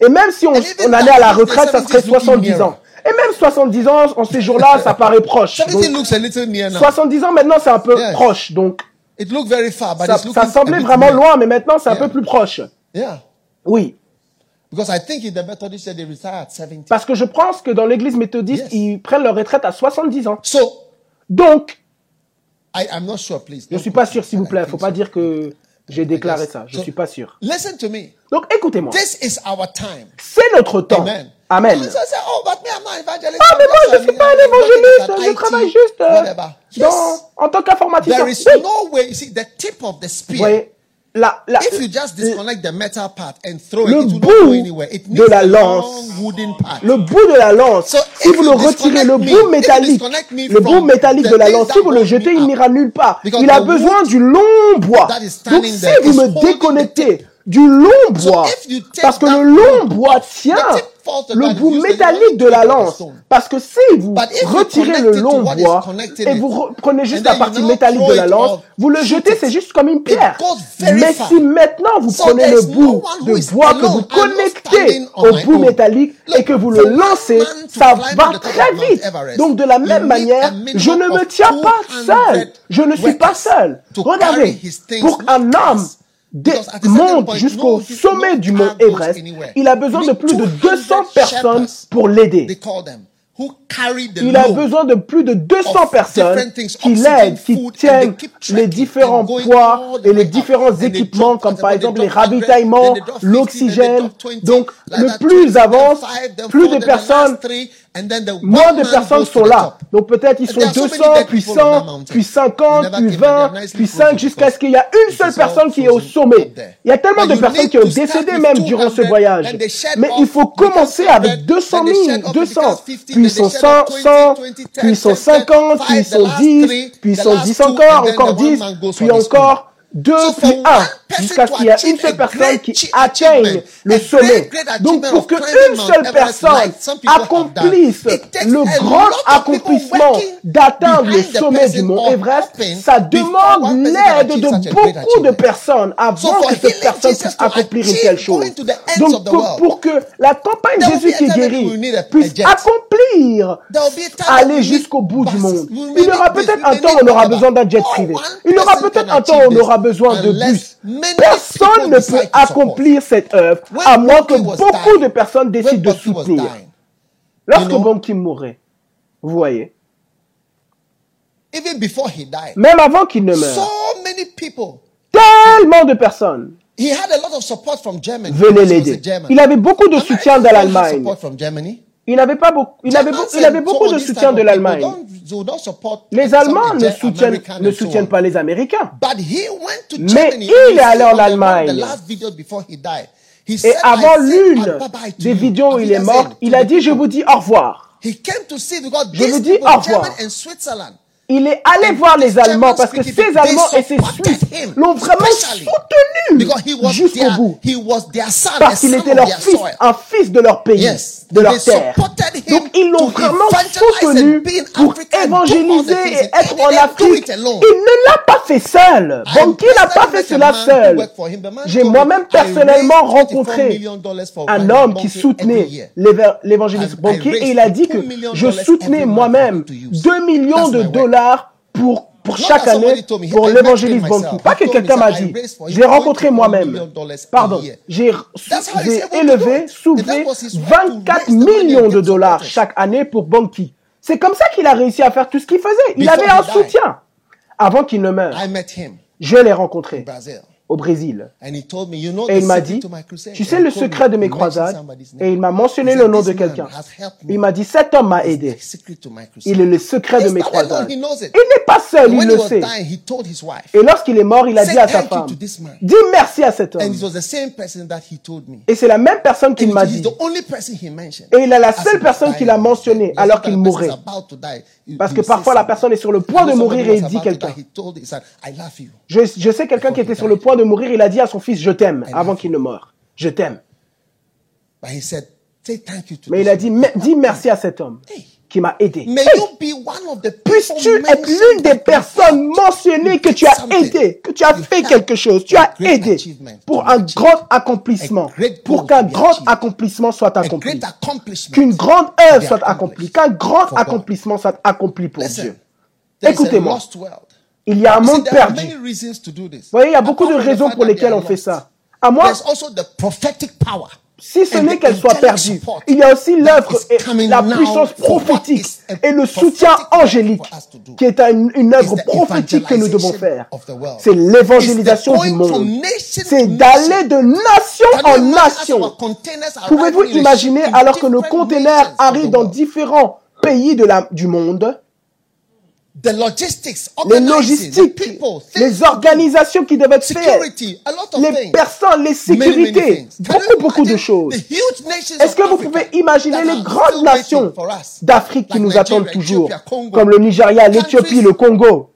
Et même si on, on allait à la retraite, ça serait 70 ans. Et même 70 ans, en ces jours-là, ça paraît proche. 70 ans maintenant, c'est un peu proche. Donc, ça, semblait vraiment loin, mais maintenant c'est un peu plus proche. Oui. Parce que je pense que dans l'église méthodiste, ils prennent leur retraite à 70 ans. Donc, je ne suis pas sûr, s'il vous plaît. Il ne faut pas dire que j'ai déclaré ça. Je ne suis pas sûr. Donc, écoutez-moi. C'est notre temps. Amen. Amen. Ah, mais moi, je ne suis pas un évangéliste, je travaille juste euh, en tant qu'informaticien. Vous voyez, la, la, If you just disconnect le bout de la lance, le bout de la lance, si vous le retirez, le bout métallique, le bout métallique de la lance, si vous le jetez, il n'ira nulle part. Il a besoin du long bois. Donc si vous me déconnectez du long bois, parce que le long bois tient le bout métallique de la lance. Parce que si vous retirez le long bois et vous prenez juste la partie métallique de la lance, vous le jetez, c'est juste comme une pierre. Mais si maintenant vous prenez le bout de bois que vous connectez au bout métallique et que vous le lancez, ça va très vite. Donc de la même manière, je ne me tiens pas seul. Je ne suis pas seul. Regardez, pour un homme monte jusqu'au sommet du mont Everest, il a besoin de plus de 200 personnes pour l'aider. Il a besoin de plus de 200 personnes qui l'aident, qui tiennent les différents poids et les différents équipements, comme par exemple les ravitaillements, l'oxygène. Donc, le plus avance, plus de personnes Moins de personnes sont là. Donc peut-être ils sont 200, puis 100, puis 50, puis 20, puis 5, jusqu'à ce qu'il y a une seule personne qui est au sommet. Il y a tellement de personnes qui ont décédé même durant ce voyage. Mais il faut commencer avec 200 000, 200, puis ils sont 100, 100, puis ils sont 50, puis ils sont 10, puis ils sont 10 encore, encore 10, puis encore deux puis un jusqu'à ce qu'il y ait une seule personne qui atteigne le sommet. Donc pour que une seule personne accomplisse le grand accomplissement d'atteindre le sommet du mont Everest, ça demande l'aide de beaucoup de personnes avant que cette personne puisse accomplir une telle chose. Donc pour que la campagne Jésus qui guérit puisse accomplir, aller jusqu'au bout du monde, il y aura peut-être un temps où on aura besoin d'un jet privé. Il y aura peut-être un temps où on aura besoin de bus. Personne ne peut accomplir cette œuvre à moins que beaucoup de personnes décident de soutenir. Lorsque Bon Kim mourait, vous voyez, même avant qu'il ne meure, tellement de personnes venaient l'aider. Il avait beaucoup de soutien de l'Allemagne il avait pas beaucoup, il avait, il avait beaucoup de soutien de l'Allemagne. Les Allemands ne soutiennent, ne soutiennent pas les Américains. Mais il est allé en Allemagne. Et avant l'une des vidéos où il est mort, il a dit, je vous dis au revoir. Je vous dis au revoir il est allé voir les Allemands parce que ces Allemands et ces Suisses l'ont vraiment soutenu jusqu'au bout. Parce qu'il était leur fils, un fils de leur pays, de leur terre. Donc ils l'ont vraiment soutenu pour évangéliser et être en Afrique. Il ne l'a pas fait seul. Banquier n'a pas fait cela seul? J'ai moi-même personnellement rencontré un homme qui soutenait l'évangéliste Banquier et il a dit que je soutenais moi-même 2 millions de dollars pour pour chaque année pour l'évangéliste Bantu. Pas que quelqu'un m'a dit. J'ai rencontré moi-même. Pardon. J'ai élevé, soulevé 24 millions de dollars chaque année pour Banki. C'est comme ça qu'il a réussi à faire tout ce qu'il faisait. Il avait un soutien avant qu'il ne meure. Je l'ai rencontré au Brésil. Et il m'a dit, tu sais le secret de mes croisades Et il m'a mentionné le nom de quelqu'un. Il m'a dit, cet homme m'a aidé. Il est le secret de mes croisades. Il n'est pas seul, il le sait. Et lorsqu'il est mort, il a dit à sa femme, dis merci à cet homme. Et c'est la même personne qu'il m'a dit. Et il est la seule personne qu'il a mentionnée alors qu'il mourait. Parce que parfois la personne est sur le point de mourir et il dit quelqu'un. Je, je sais quelqu'un qui était sur le point de mourir, il a dit à son fils, je t'aime, avant qu'il ne meure. Je t'aime. Mais il a dit, dis merci à cet homme qui m'a aidé. Hey, Puisses-tu être l'une des personnes mentionnées que tu as aidé, que tu as fait quelque chose, tu as aidé pour un grand accomplissement, pour qu'un grand accomplissement soit accompli, qu'une grande œuvre soit accomplie, qu'un grand accomplissement soit accompli pour Dieu. Écoutez-moi, il y a un monde perdu. Vous voyez, il y a beaucoup de raisons pour lesquelles on fait ça. À moi, si ce n'est qu'elle soit perdue, il y a aussi l'œuvre et la puissance prophétique et le soutien angélique qui est une, œuvre prophétique que nous devons faire. C'est l'évangélisation du monde. C'est d'aller de nation en nation. Pouvez-vous imaginer alors que nos containers arrivent dans différents pays de la, du monde? Les logistiques, les organisations qui devaient être faites, les personnes, les sécurités, beaucoup, beaucoup de choses. Est-ce que vous pouvez imaginer les grandes nations d'Afrique qui nous attendent toujours, comme le Nigeria, l'Éthiopie, le Congo.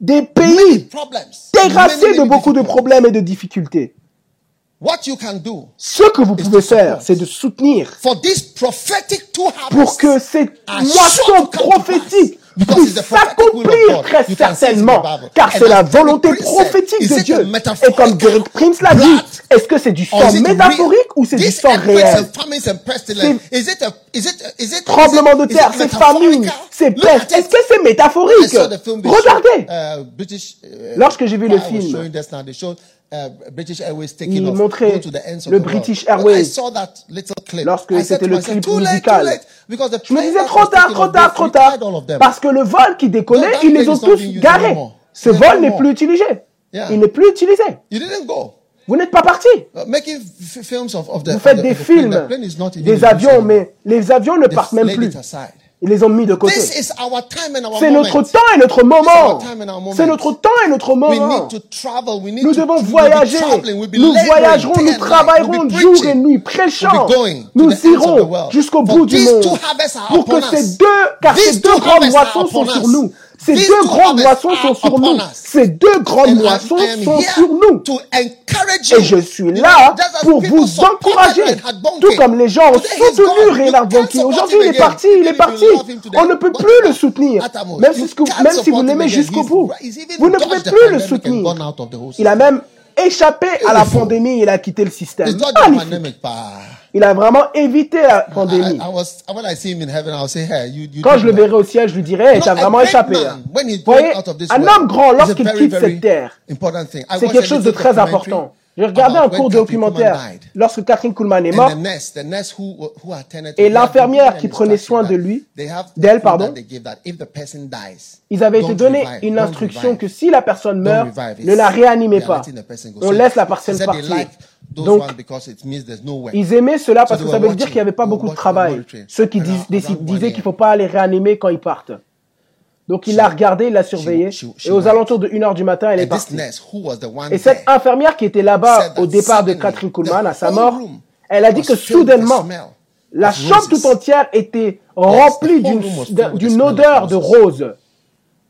Des pays terrassés de beaucoup de problèmes et de difficultés. Ce que vous pouvez faire, c'est de soutenir. Pour que cette moisson prophétique puisse s'accomplir très certainement, car c'est la volonté prophétique de Dieu. Et comme Derek Prince l'a dit, est-ce que c'est du sang métaphorique ou c'est du sang réel? Tremblement de terre, c'est famine, c'est peste. Est-ce que c'est métaphorique? Regardez. Uh, uh, Lorsque j'ai vu le film, Uh, il montrait le British Airways lorsque c'était le clip musical. Je me disais trop tard, trop tard, trop tard, parce que le vol qui décollait, ils les ont tous garés. Ce vol n'est plus utilisé. Il n'est plus utilisé. Vous n'êtes pas parti. Uh, Vous faites des films, des avions, mais les avions ne partent même plus. Ils les ont mis de côté. C'est notre temps et notre moment. C'est notre temps et notre moment. Nous devons voyager. Nous voyagerons, nous travaillerons jour et nuit, prêchant. Nous irons jusqu'au bout du monde pour que ces deux, car ces deux grandes moissons sont sur nous. Ces deux grandes moissons sont sur nous. Ces deux grandes moissons sont sur nous. Et je suis là pour vous encourager. Tout comme les gens ont soutenu Reinhard Bonnke. Aujourd'hui, il est parti, il est parti. On ne peut plus le soutenir. Même si, même si vous l'aimez jusqu'au bout. Vous ne pouvez plus le soutenir. Il a même échappé à la pandémie, il a quitté le système. Il a vraiment évité la pandémie. Quand je le verrai au ciel, je lui dirai, tu as vraiment échappé. voyez, un homme grand, lorsqu'il quitte cette terre, c'est quelque chose de très important. J'ai regardé un cours documentaire lorsque Catherine Kuhlman est morte et l'infirmière qui prenait soin de lui, d'elle, pardon, ils avaient été donné une instruction que si la personne meurt, ne la réanimez pas. On laisse la personne partir. Donc, ils aimaient cela parce que ça veut dire qu'il n'y avait pas beaucoup de travail. Ceux qui disaient qu'il ne faut pas les réanimer quand ils partent. Donc il l'a regardé, il l'a surveillé. Et aux alentours de 1h du matin, elle est partie. Et cette infirmière qui était là-bas au départ de Catherine Kuhlman, à sa mort, elle a dit que soudainement, la chambre tout entière était remplie d'une odeur de rose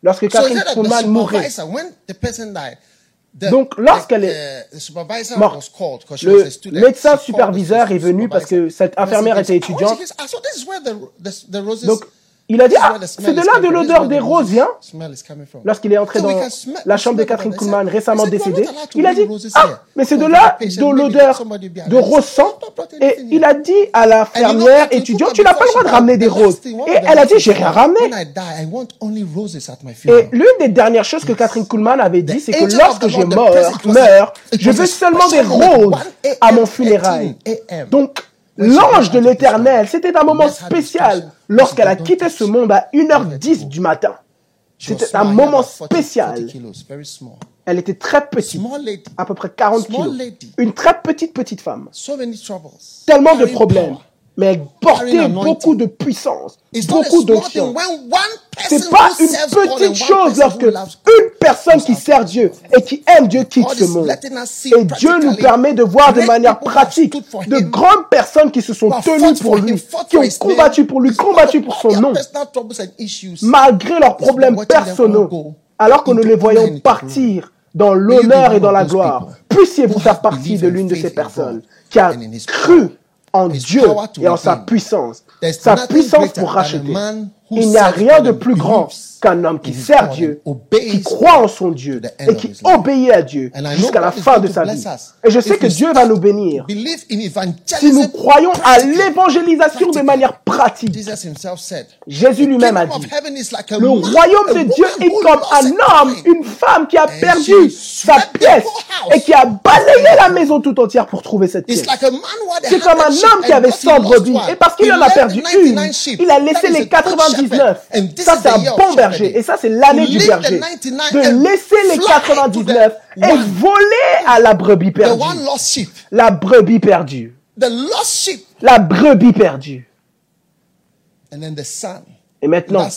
lorsque Catherine Kuhlman mourait. Donc, lorsqu'elle est morte, le médecin superviseur est venu parce que cette infirmière était étudiante. Donc, il a dit, ah, c'est de là de l'odeur des roses vient. Lorsqu'il est entré dans la chambre de Catherine Kuhlman, récemment décédée, il a dit, ah, mais c'est de là de l'odeur de rose sang. Et il a dit à la fermière étudiante, tu n'as pas le droit de ramener des roses. Et elle a dit, j'ai rien ramené. Et l'une des dernières choses que Catherine Kuhlman avait dit, c'est que lorsque je meurs, meurs, je veux seulement des roses à mon funérail. Donc, L'ange de l'éternel, c'était un moment spécial lorsqu'elle a quitté ce monde à 1h10 du matin. C'était un moment spécial. Elle était très petite, à peu près 40 kilos. Une très petite, petite femme. Tellement de problèmes mais elle portait beaucoup de puissance, beaucoup d'onction. C'est pas une petite chose lorsque une personne qui sert Dieu et qui aime Dieu quitte ce monde. Et Dieu nous permet de voir de manière pratique de grandes personnes qui se sont tenues pour lui, qui ont combattu pour lui, combattu pour son nom, malgré leurs problèmes personnels, alors que nous les voyons partir dans l'honneur et dans la gloire. Puissiez-vous faire partie de l'une de ces personnes qui a cru en Dieu et en sa puissance. Sa puissance pour racheter. Il n'y a rien de plus grand qu'un homme qui sert Dieu, qui croit en son Dieu et qui obéit à Dieu jusqu'à la fin de sa vie. Et je sais que Dieu va nous bénir. si nous croyons à l'évangélisation de manière pratique. Jésus lui-même a dit, le royaume de Dieu est comme un homme, une femme qui a perdu sa pièce et qui a balayé la maison tout entière pour trouver cette pièce. C'est comme un homme qui avait 100 brebis. et parce qu'il en a perdu une, il a laissé les 99. Ça, c'est un bon berger. Et ça, c'est l'année du berger. De laisser les 99 et voler à la brebis perdue. La brebis perdue. La brebis perdue. Et maintenant,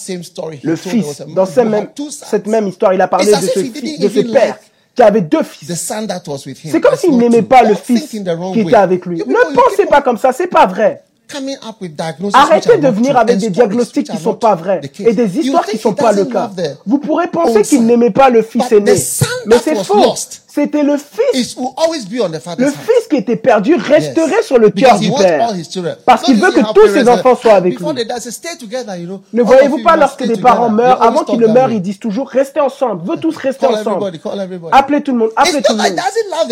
le fils, dans cette même, cette même histoire, il a parlé de ce, fils, de ce père qui avait deux fils. C'est comme s'il n'aimait pas le fils qui était avec lui. Ne pensez pas comme ça, c'est pas vrai. Arrêtez de venir avec des diagnostics qui ne sont pas vrais et des histoires qui ne sont pas le cas. Vous pourrez penser qu'il n'aimait pas le fils aîné, mais c'est faux. C'était le fils. Le fils qui était perdu resterait sur le cœur du père. Parce qu'il veut que tous ses enfants soient avec lui. Ne voyez-vous pas lorsque des parents meurent, avant qu'ils ne meurent, ils disent toujours restez ensemble, veut tous rester ensemble. Appelez tout le monde, appelez tout le monde.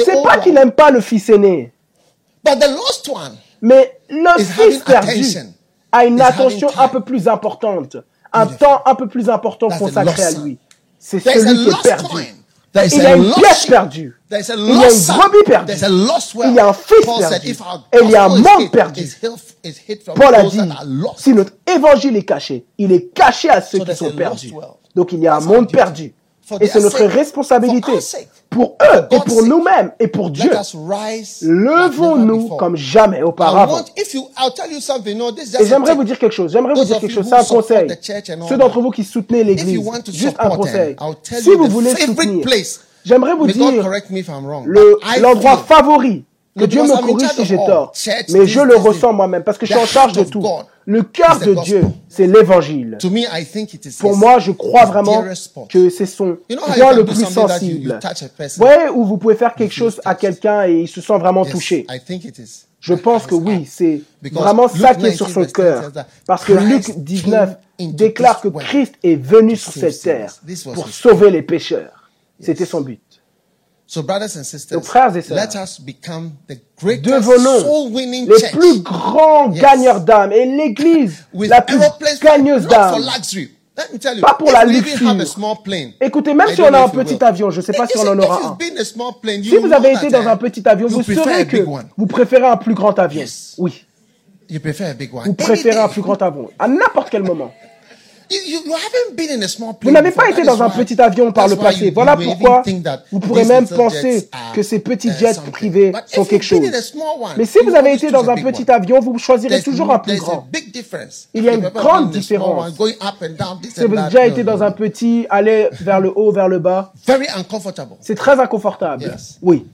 C'est pas qu'il n'aime pas le fils aîné. Mais le fils perdu a une attention un peu plus importante, un temps un peu plus important consacré à lui. C'est celui qui est perdu. Il y a une pièce perdue. Il y a une brebis perdue. Il y a un fils perdu. Et il y a un monde perdu. Paul a dit, si notre évangile est caché, il est caché à ceux qui sont perdus. Donc il y a un monde perdu. Et c'est notre responsabilité pour eux et pour nous-mêmes et pour Dieu. Levons-nous comme jamais auparavant. Et j'aimerais vous dire quelque chose. J'aimerais vous dire quelque chose. C'est un conseil. Ceux d'entre vous qui soutenez l'Église, juste un conseil. Si vous voulez soutenir, j'aimerais vous dire l'endroit favori que Dieu me corrige si j'ai tort. Mais je le ressens moi-même parce que je suis en charge de tout. Le cœur de Dieu, c'est l'évangile. Pour moi, je crois vraiment que c'est son point le plus sensible. Vous voyez, où vous pouvez faire quelque chose à quelqu'un et il se sent vraiment touché. Je pense que oui, c'est vraiment ça qui est sur son cœur. Parce que Luc 19 déclare que Christ est venu sur cette terre pour sauver les pécheurs. C'était son but. Donc, frères et sœurs, devenons les plus grands gagneurs d'âme et l'Église la plus gagneuse d'âme. Pas pour la luxure. Écoutez, même si on a un petit avion, je ne sais pas si on en aura un. Si vous avez été dans un petit avion, vous saurez que vous préférez un plus grand avion. Oui. Vous préférez un plus grand avion à n'importe quel moment. Vous n'avez pas été dans un petit avion par le passé. Voilà pourquoi vous pourrez même penser que ces petits uh, jets privés sont quelque chose. Mais si vous avez été dans un petit avion, vous choisirez toujours un plus grand. Il y a une grande différence. Si vous avez déjà été dans un petit, aller vers le haut, vers le bas, c'est très inconfortable. Oui.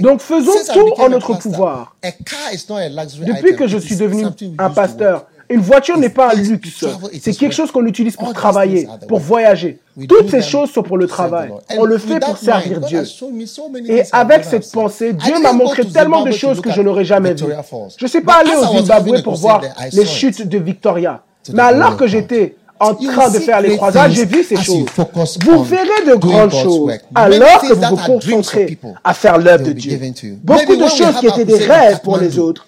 Donc faisons tout en notre pouvoir. Depuis que je suis devenu un pasteur, une voiture n'est pas un luxe. C'est quelque chose qu'on utilise pour travailler, pour voyager. Toutes ces choses sont pour le travail. On le fait pour servir Dieu. Et avec cette pensée, Dieu m'a montré tellement de choses que je n'aurais jamais vues. Je ne suis pas allé au Zimbabwe pour voir les chutes de Victoria. Mais alors que j'étais en train de faire les croisades, j'ai vu ces choses. Vous verrez de grandes choses alors que vous vous concentrez à faire l'œuvre de Dieu. Beaucoup de choses qui étaient des rêves pour les autres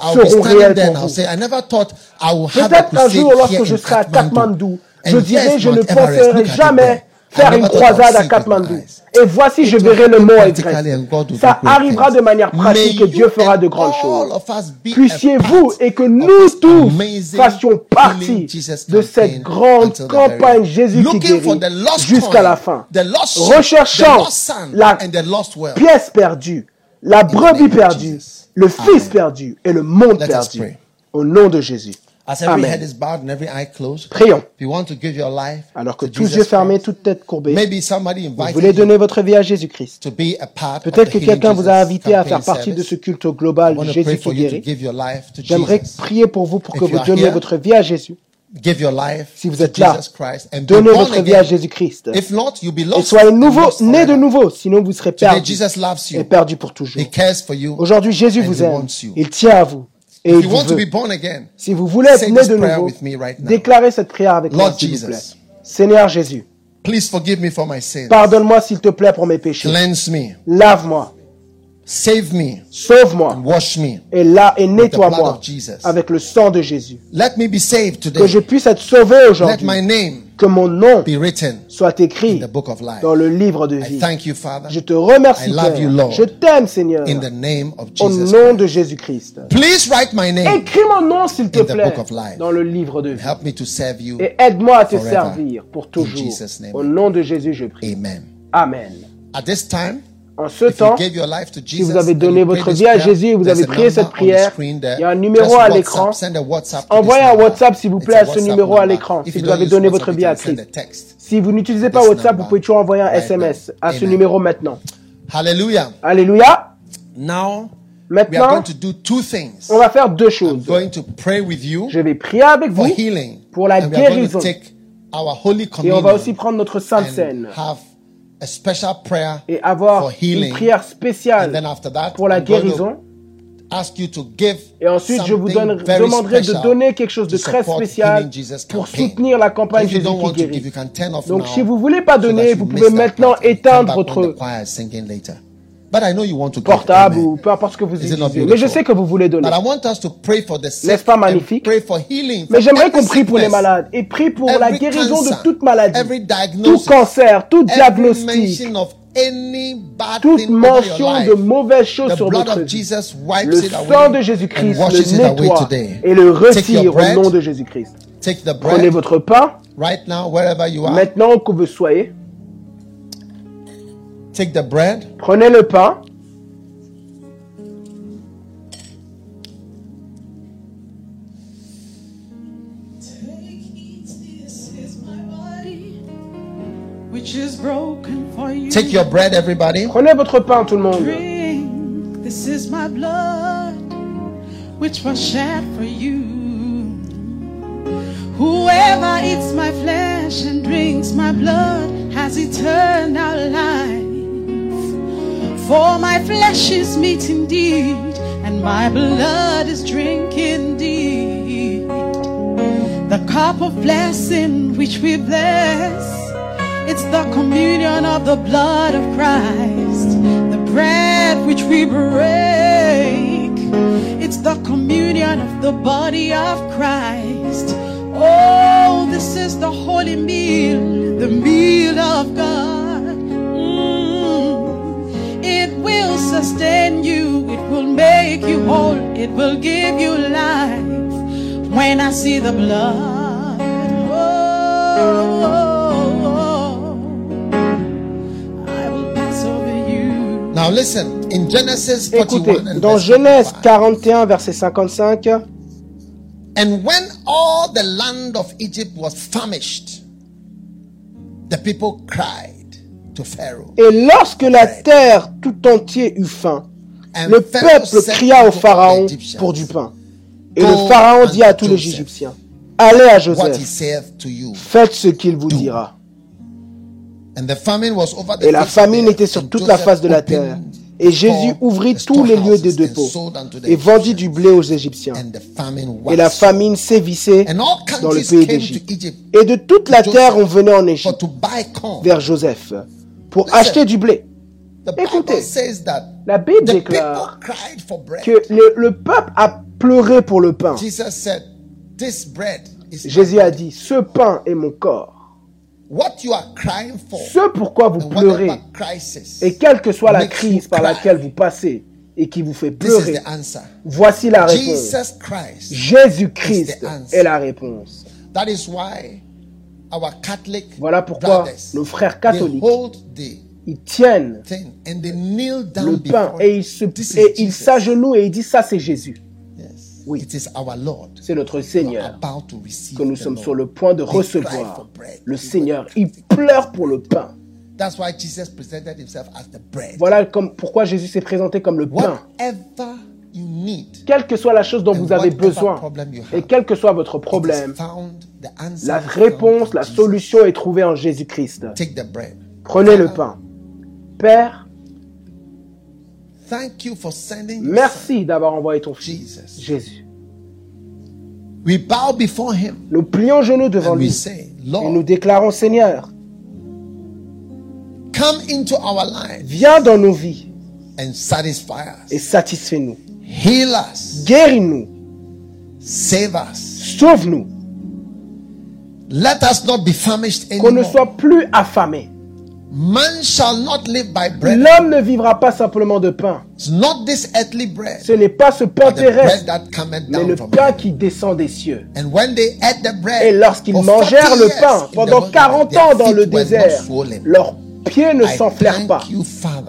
seront réels pour vous. Peut-être un jour, lorsque je serai à Kathmandu, je dirai, je ne penserai jamais faire une croisade à Kathmandu. Et voici, je verrai le mot Y. Ça arrivera de manière pratique et Dieu fera de grandes choses. Puissiez-vous et que nous tous fassions partie de cette grande campagne Jésus qui guérit jusqu'à la fin. Recherchant la pièce perdue, la brebis perdue, le Fils perdu et le monde perdu. Au nom de Jésus. Amen. Prions. Alors que tous yeux fermés, toute tête courbée, vous voulez donner votre vie à Jésus-Christ. Peut-être que quelqu'un vous a invité à faire partie de ce culte global de Jésus qui guérit. J'aimerais prier pour vous pour que vous donniez votre vie à Jésus. Si vous êtes là, donnez votre vie à Jésus-Christ. Et soyez nouveau, né de nouveau, sinon vous serez perdu et perdu pour toujours. Aujourd'hui, Jésus vous aime. Il tient à vous. Et il vous veut. Si vous voulez être né de nouveau, déclarez cette prière avec moi, s'il vous plaît. Seigneur Jésus, pardonne-moi s'il te plaît pour mes péchés. Lave-moi. Save me. Sauve-moi. Wash me. Et là, et nettoie-moi avec le sang de Jésus. Let me be saved today. Que je puisse être sauvé aujourd'hui. Let my name que mon nom be written soit écrit in the book of life. dans le livre de vie. I thank you, Father. Je te remercie, I love you, Lord. Je t'aime, Seigneur. In the name of Jesus Au nom de Jésus-Christ. Please write my name Écris mon nom, s'il te plaît, dans le livre de vie. Help me to serve you Et aide-moi à te servir pour In toujours. Jesus' name. Au nom de Jésus, je prie. Amen. Amen. At this time, En ce temps, si vous avez donné votre vie à Jésus et vous avez prié cette prière, il y a un numéro à l'écran. Envoyez un WhatsApp, s'il vous plaît, à ce numéro à l'écran, si vous avez donné votre vie à Christ. Si vous n'utilisez pas WhatsApp, vous pouvez toujours envoyer un SMS à ce numéro maintenant. Alléluia. Alléluia. Maintenant, on va faire deux choses. Je vais prier avec vous pour la guérison. Et on va aussi prendre notre sainte et avoir une prière spéciale pour la guérison. Et ensuite, je vous demanderai de donner quelque chose de très spécial pour soutenir la campagne Jésus qui guérit. Donc, si vous voulez pas donner, vous pouvez maintenant éteindre votre portable ou peu importe ce que vous utilisez. Mais je sais que vous voulez donner. N'est-ce pas magnifique? Mais j'aimerais qu'on prie pour les malades et prie pour la guérison de toute maladie, tout cancer, tout diagnostic, toute mention de mauvaises choses sur votre vie. Le sang de Jésus-Christ le nettoie et le retire au nom de Jésus-Christ. Prenez votre pain maintenant que vous soyez. Take the bread. Prenez le pain. Take your bread, everybody. Prenez votre pain, tout le monde. Drink, this is my blood, which was shed for you. Whoever eats my flesh and drinks my blood has eternal life. For my flesh is meat indeed, and my blood is drink indeed. The cup of blessing which we bless, it's the communion of the blood of Christ. The bread which we break, it's the communion of the body of Christ. Oh, this is the holy meal, the meal of God. Will sustain you, it will make you whole, it will give you life. When I see the blood, oh, oh, oh, I will pass over you. Now listen, in Genesis 41 Écoutez, dans Genèse 41, verset 55, And when all the land of Egypt was famished, the people cried. Et lorsque la terre tout entière eut faim, le peuple cria au Pharaon pour du pain. Et le Pharaon dit à tous les Égyptiens, allez à Joseph, faites ce qu'il vous dira. Et la famine était sur toute la face de la terre. Et Jésus ouvrit tous les lieux de dépôt et vendit du blé aux Égyptiens. Et la famine sévissait dans le pays d'Égypte. Et de toute la terre, on venait en Égypte vers Joseph pour acheter du blé. Écoutez, la Bible déclare que le, peuple a pleuré pour le pain. Jésus a dit, ce pain est mon corps. Ce pourquoi vous pleurez, et quelle que soit la crise par laquelle vous passez et qui vous fait pleurer, voici la réponse. Jésus-Christ est la réponse. Voilà pourquoi nos frères catholiques, ils tiennent le pain et ils s'agenouillent et ils disent ça c'est Jésus. Oui, c'est notre Seigneur que nous sommes sur le point de recevoir. Le Seigneur, il pleure pour le pain. Voilà comme, pourquoi Jésus s'est présenté comme le pain. Quelle que soit la chose dont vous avez besoin et quel que soit votre problème, la réponse, la solution est trouvée en Jésus-Christ. Prenez le pain. Père, merci d'avoir envoyé ton Fils, Jésus. Nous plions genoux devant lui et nous déclarons, Seigneur, viens dans nos vies et satisfais-nous. Guéris-nous. Sauve-nous. Let us not be famished Qu'on ne soit plus affamé. Man shall not live by bread. L'homme ne vivra pas simplement de pain. It's not this earthly bread, Ce n'est pas ce pain terrestre, mais le pain qui descend des cieux. And when they ate the bread, Et lorsqu'ils mangèrent le pain pendant 40 ans dans le désert, leurs pieds ne s'enflèrent pas.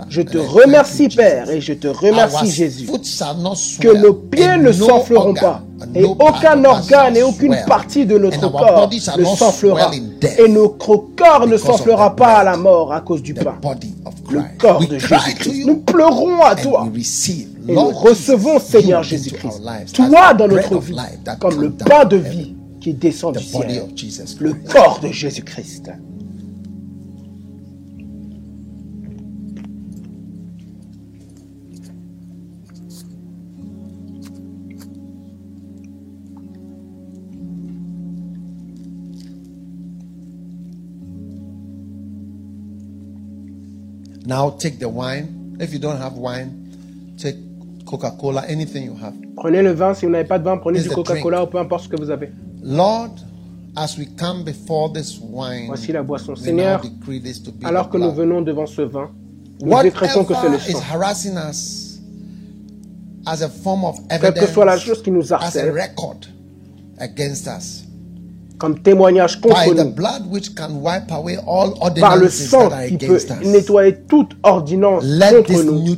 Je te remercie, Père, et je te remercie, Jésus, que nos pieds ne s'enfleront pas, et aucun organe et aucune partie de notre corps ne s'enflera, et notre corps ne s'enflera pas à la mort à cause du pain. Le corps de Jésus-Christ. Nous pleurons à toi. Et nous recevons, Seigneur Jésus-Christ, toi dans notre vie, comme le pain de vie qui descend du ciel, le corps de Jésus-Christ. Now take the wine. If you don't have wine, take Coca-Cola, anything you have. Prenez le vin. Si vous n'avez pas de vin, prenez du Coca-Cola ou peu importe ce que vous avez. Lord, as we come before this wine, Voici la boisson. Seigneur, alors que nous venons devant ce vin, nous décrétons que c'est le sang. Quelle que soit la chose qui nous harcèle, comme témoignage contre nous, par le sang qui peut nettoyer toute ordonnance contre nous,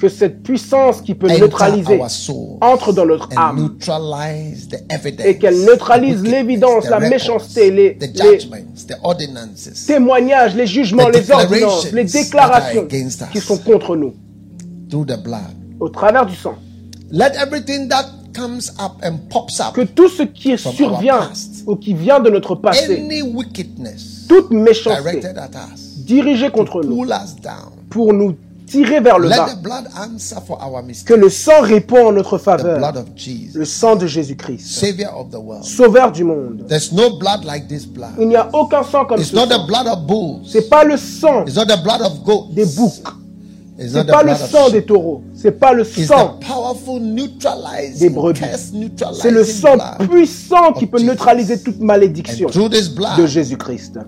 que cette puissance qui peut neutraliser entre dans notre âme et qu'elle neutralise l'évidence, la méchanceté, les, témoignages, les jugements, les ordonnances, les déclarations qui sont contre nous. Au travers du sang. Let everything that comes up and pops up que tout ce qui survient ou qui vient de notre passé, any wickedness toute méchanceté directed at us, dirigée contre nous pull us down. pour nous tirer vers le Let bas, the blood answer for our que le sang répond en notre The faveur, blood of Jesus, le sang de Jésus-Christ, sauveur du monde. There's no blood like this blood. Il n'y a aucun sang comme It's ce not the sang. blood of bulls. C'est pas le sang It's not the blood of goats. des boucs, C'est the pas le sang des taureaux, c'est pas le sang des brebis. C'est le sang puissant qui peut neutraliser toute malédiction de Jésus-Christ.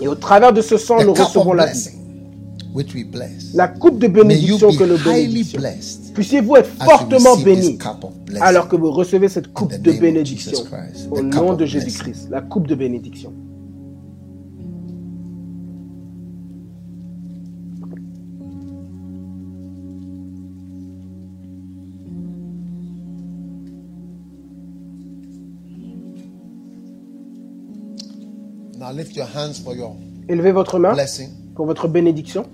Et au travers de ce sang, nous recevons la vie. La coupe de bénédiction que nous blessed Puissiez-vous être fortement blessing. alors que vous recevez cette coupe de bénédiction. Au nom de. Jésus-Christ, la coupe de bénédiction. Now lift your hands for your Élevez votre main blessing. pour votre bénédiction.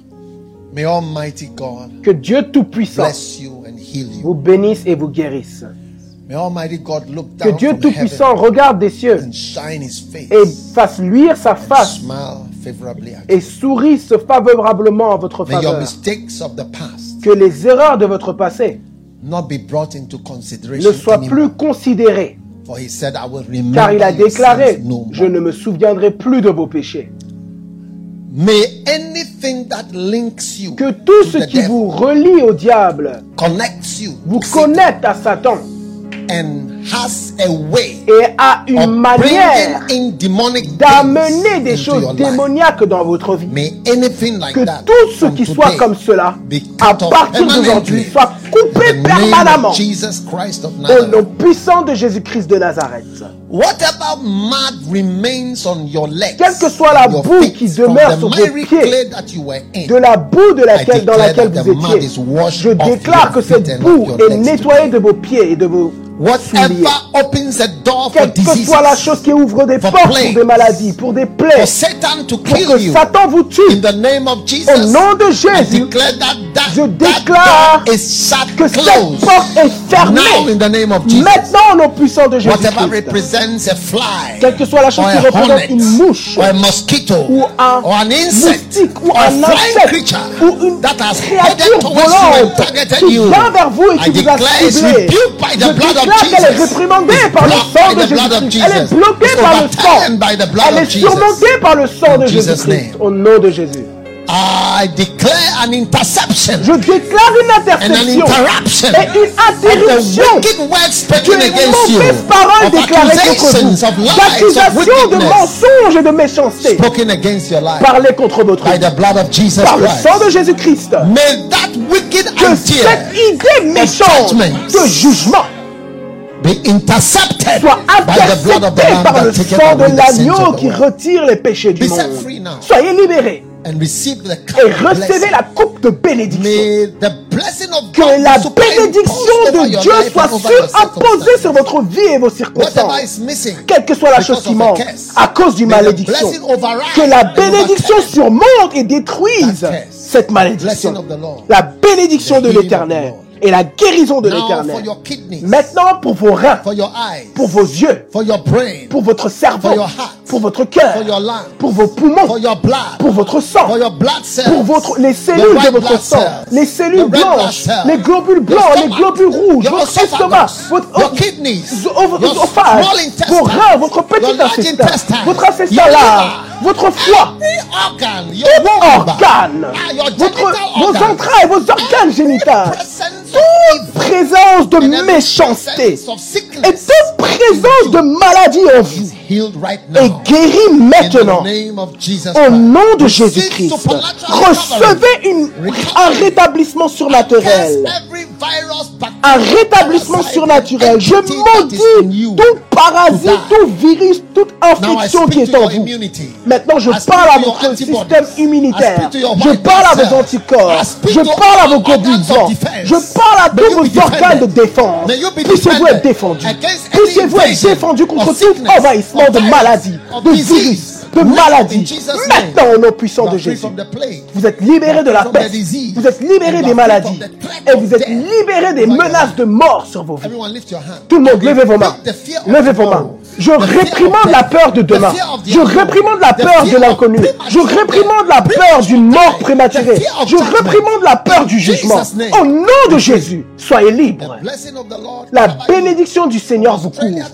May Almighty God Que Dieu Tout-Puissant bless you and heal you. vous bénisse et vous guérisse. May Almighty God look Que down Dieu from Tout-Puissant heaven regarde des cieux and shine His face et fasse luire sa and face smile favorably at et you. sourisse favorablement en votre May your faveur. mistakes of the past Que les erreurs de votre passé not be brought into consideration ne soient plus anymore. considérées. For He said, I will remember Car il a déclaré, je ne me souviendrai plus de vos péchés. May anything that links you Que tout to ce qui vous relie au diable connects you vous connecte à Satan and has a way et a une manière bringing in demonic d'amener des choses démoniaques dans votre vie. May anything like Que that tout ce qui soit comme cela, à partir d'aujourd'hui, soit coupé permanemment Jesus Christ of au nom Nazareth. puissant de Jésus-Christ de Nazareth. Whatever mud remains on your legs, Quelle que soit la boue feet, qui demeure sur vos pieds, clay that you were in, de la boue de laquelle, dans laquelle vous étiez, je déclare que cette boue est nettoyée de vos pieds et de vos. Whatever opens a door for Quelle que soit la chose qui ouvre des for portes plagues, pour des maladies, pour des for plaies, Satan to pour que you, Satan vous tue, in the name of Jesus, au nom de I Jésus, declare that that, je déclare door is shut que cette closed. porte est fermée. Now in the name of Jesus. Maintenant, au nom puissant de Whatever Jésus-Christ. represents a fly, Quelle que soit la chose qui représente hornet, une mouche, or a mosquito, ou un or an insect, moustique, ou or a un flying insecte, creature ou une that has créature headed towards you and volante targeted qui you. vient vers vous et I qui vous a ciblé. rebuked by the Je of qu'elle est réprimandée par le sang de the of Jésus-Christ. Elle est bloquée par le sang. the Elle of est surmontée par le sang de Jésus-Christ. Au nom de Jésus. I declare an interception Je déclare une and an interception interruption et une of the interruption wicked words de spoken against you, mauvaises paroles of déclarées contre of vous, of d'accusations de mensonges et de méchanceté spoken against your life parlées contre votre by vie the blood of Jesus par le Christ. sang de. May that wicked Que cette idée méchante de jugement soit intercepté par le sang de l'agneau qui retire les péchés du monde. Soyez libérés et recevez la coupe de bénédiction. Que la bénédiction de Dieu soit imposée sur votre vie et vos circonstances. Quelle que soit la chose qui manque à cause d'une malédiction. Que la bénédiction surmonte et détruise cette malédiction. La bénédiction de l'éternel et la guérison de l'éternel. Maintenant, pour vos reins, pour vos yeux, pour votre cerveau, pour votre cœur, pour vos poumons, pour votre sang, pour votre, les cellules de votre sang, les cellules blanches, les globules blancs, les globules rouges, votre estomac, votre oesophage, vos reins, votre petit intestin, votre intestin large, votre foie, tout organe, votre, vos entrailles, vos organes génitaux, toute présence de méchanceté. et toute présence de maladie en vous est guérie maintenant. au nom de Jésus-Christ. Recevez une, un rétablissement surnaturel. Un rétablissement surnaturel. Je maudis tout parasite, tout virus, toute infection qui est en vous. Maintenant, je parle à votre système immunitaire. Je parle à vos anticorps. Je parle à vos blancs. Je parle à tous vos organes de défense. Puissiez-vous être défendus. Puissiez-vous être défendus contre tout envahissement de maladie, de virus de maladie. Maintenant, au nom puissant de Jésus, vous êtes libérés de la peste, vous êtes libérés des maladies, et vous êtes libérés des menaces de mort sur vos vies. Tout le monde, levez vos mains. Levez vos mains. Je réprimande la peur de demain. Je réprimande la peur de l'inconnu. Je réprimande la peur d'une mort prématurée. Je réprimande la peur du jugement. Au nom de Jésus, soyez libres. La bénédiction du Seigneur vous couvre.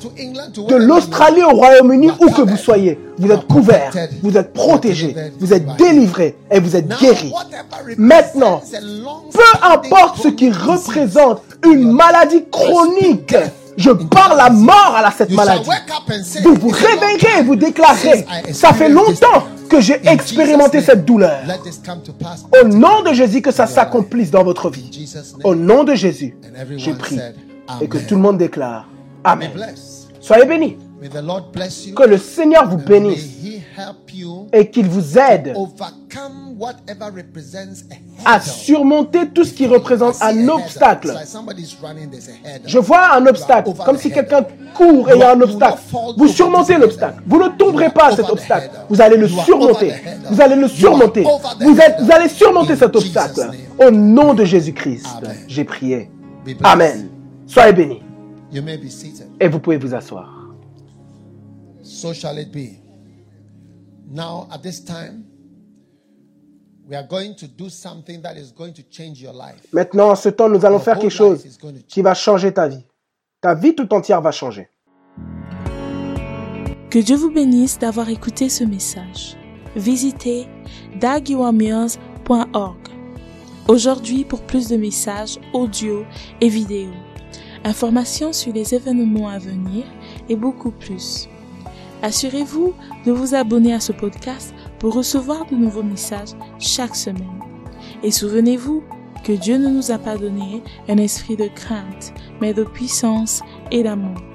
De l'Australie au Royaume-Uni, où que vous soyez, vous êtes couverts, vous êtes protégés, vous êtes délivrés et vous êtes guéris. Maintenant, peu importe ce qui représente une maladie chronique, je parle la mort à cette maladie. Vous vous réveillerez et vous déclarez, ça fait longtemps que j'ai expérimenté cette douleur. Au nom de Jésus, que ça s'accomplisse dans votre vie. Au nom de Jésus, j'ai prié. Et que tout le monde déclare, Amen. Soyez bénis. Que le Seigneur vous bénisse et qu'il vous aide à surmonter tout ce qui représente un obstacle. Je vois un obstacle, comme si quelqu'un court et il y a un obstacle. Vous surmontez l'obstacle. Vous ne tomberez pas à cet obstacle. Vous allez le surmonter. Vous allez le surmonter. Vous, vous allez surmonter cet obstacle. Au nom de Jésus-Christ, j'ai prié. Amen. Soyez bénis. Et vous pouvez vous asseoir. So shall it be. Now, at this time, we are going to do something that is going to change your life. Maintenant, en ce temps, nous allons faire quelque chose qui va changer ta vie. Ta vie tout entière va changer. Que Dieu vous bénisse d'avoir écouté ce message. Visitez dagiwamirs.org aujourd'hui pour plus de messages audio et vidéo, informations sur les événements à venir et beaucoup plus. Assurez-vous de vous abonner à ce podcast pour recevoir de nouveaux messages chaque semaine. Et souvenez-vous que Dieu ne nous a pas donné un esprit de crainte, mais de puissance et d'amour.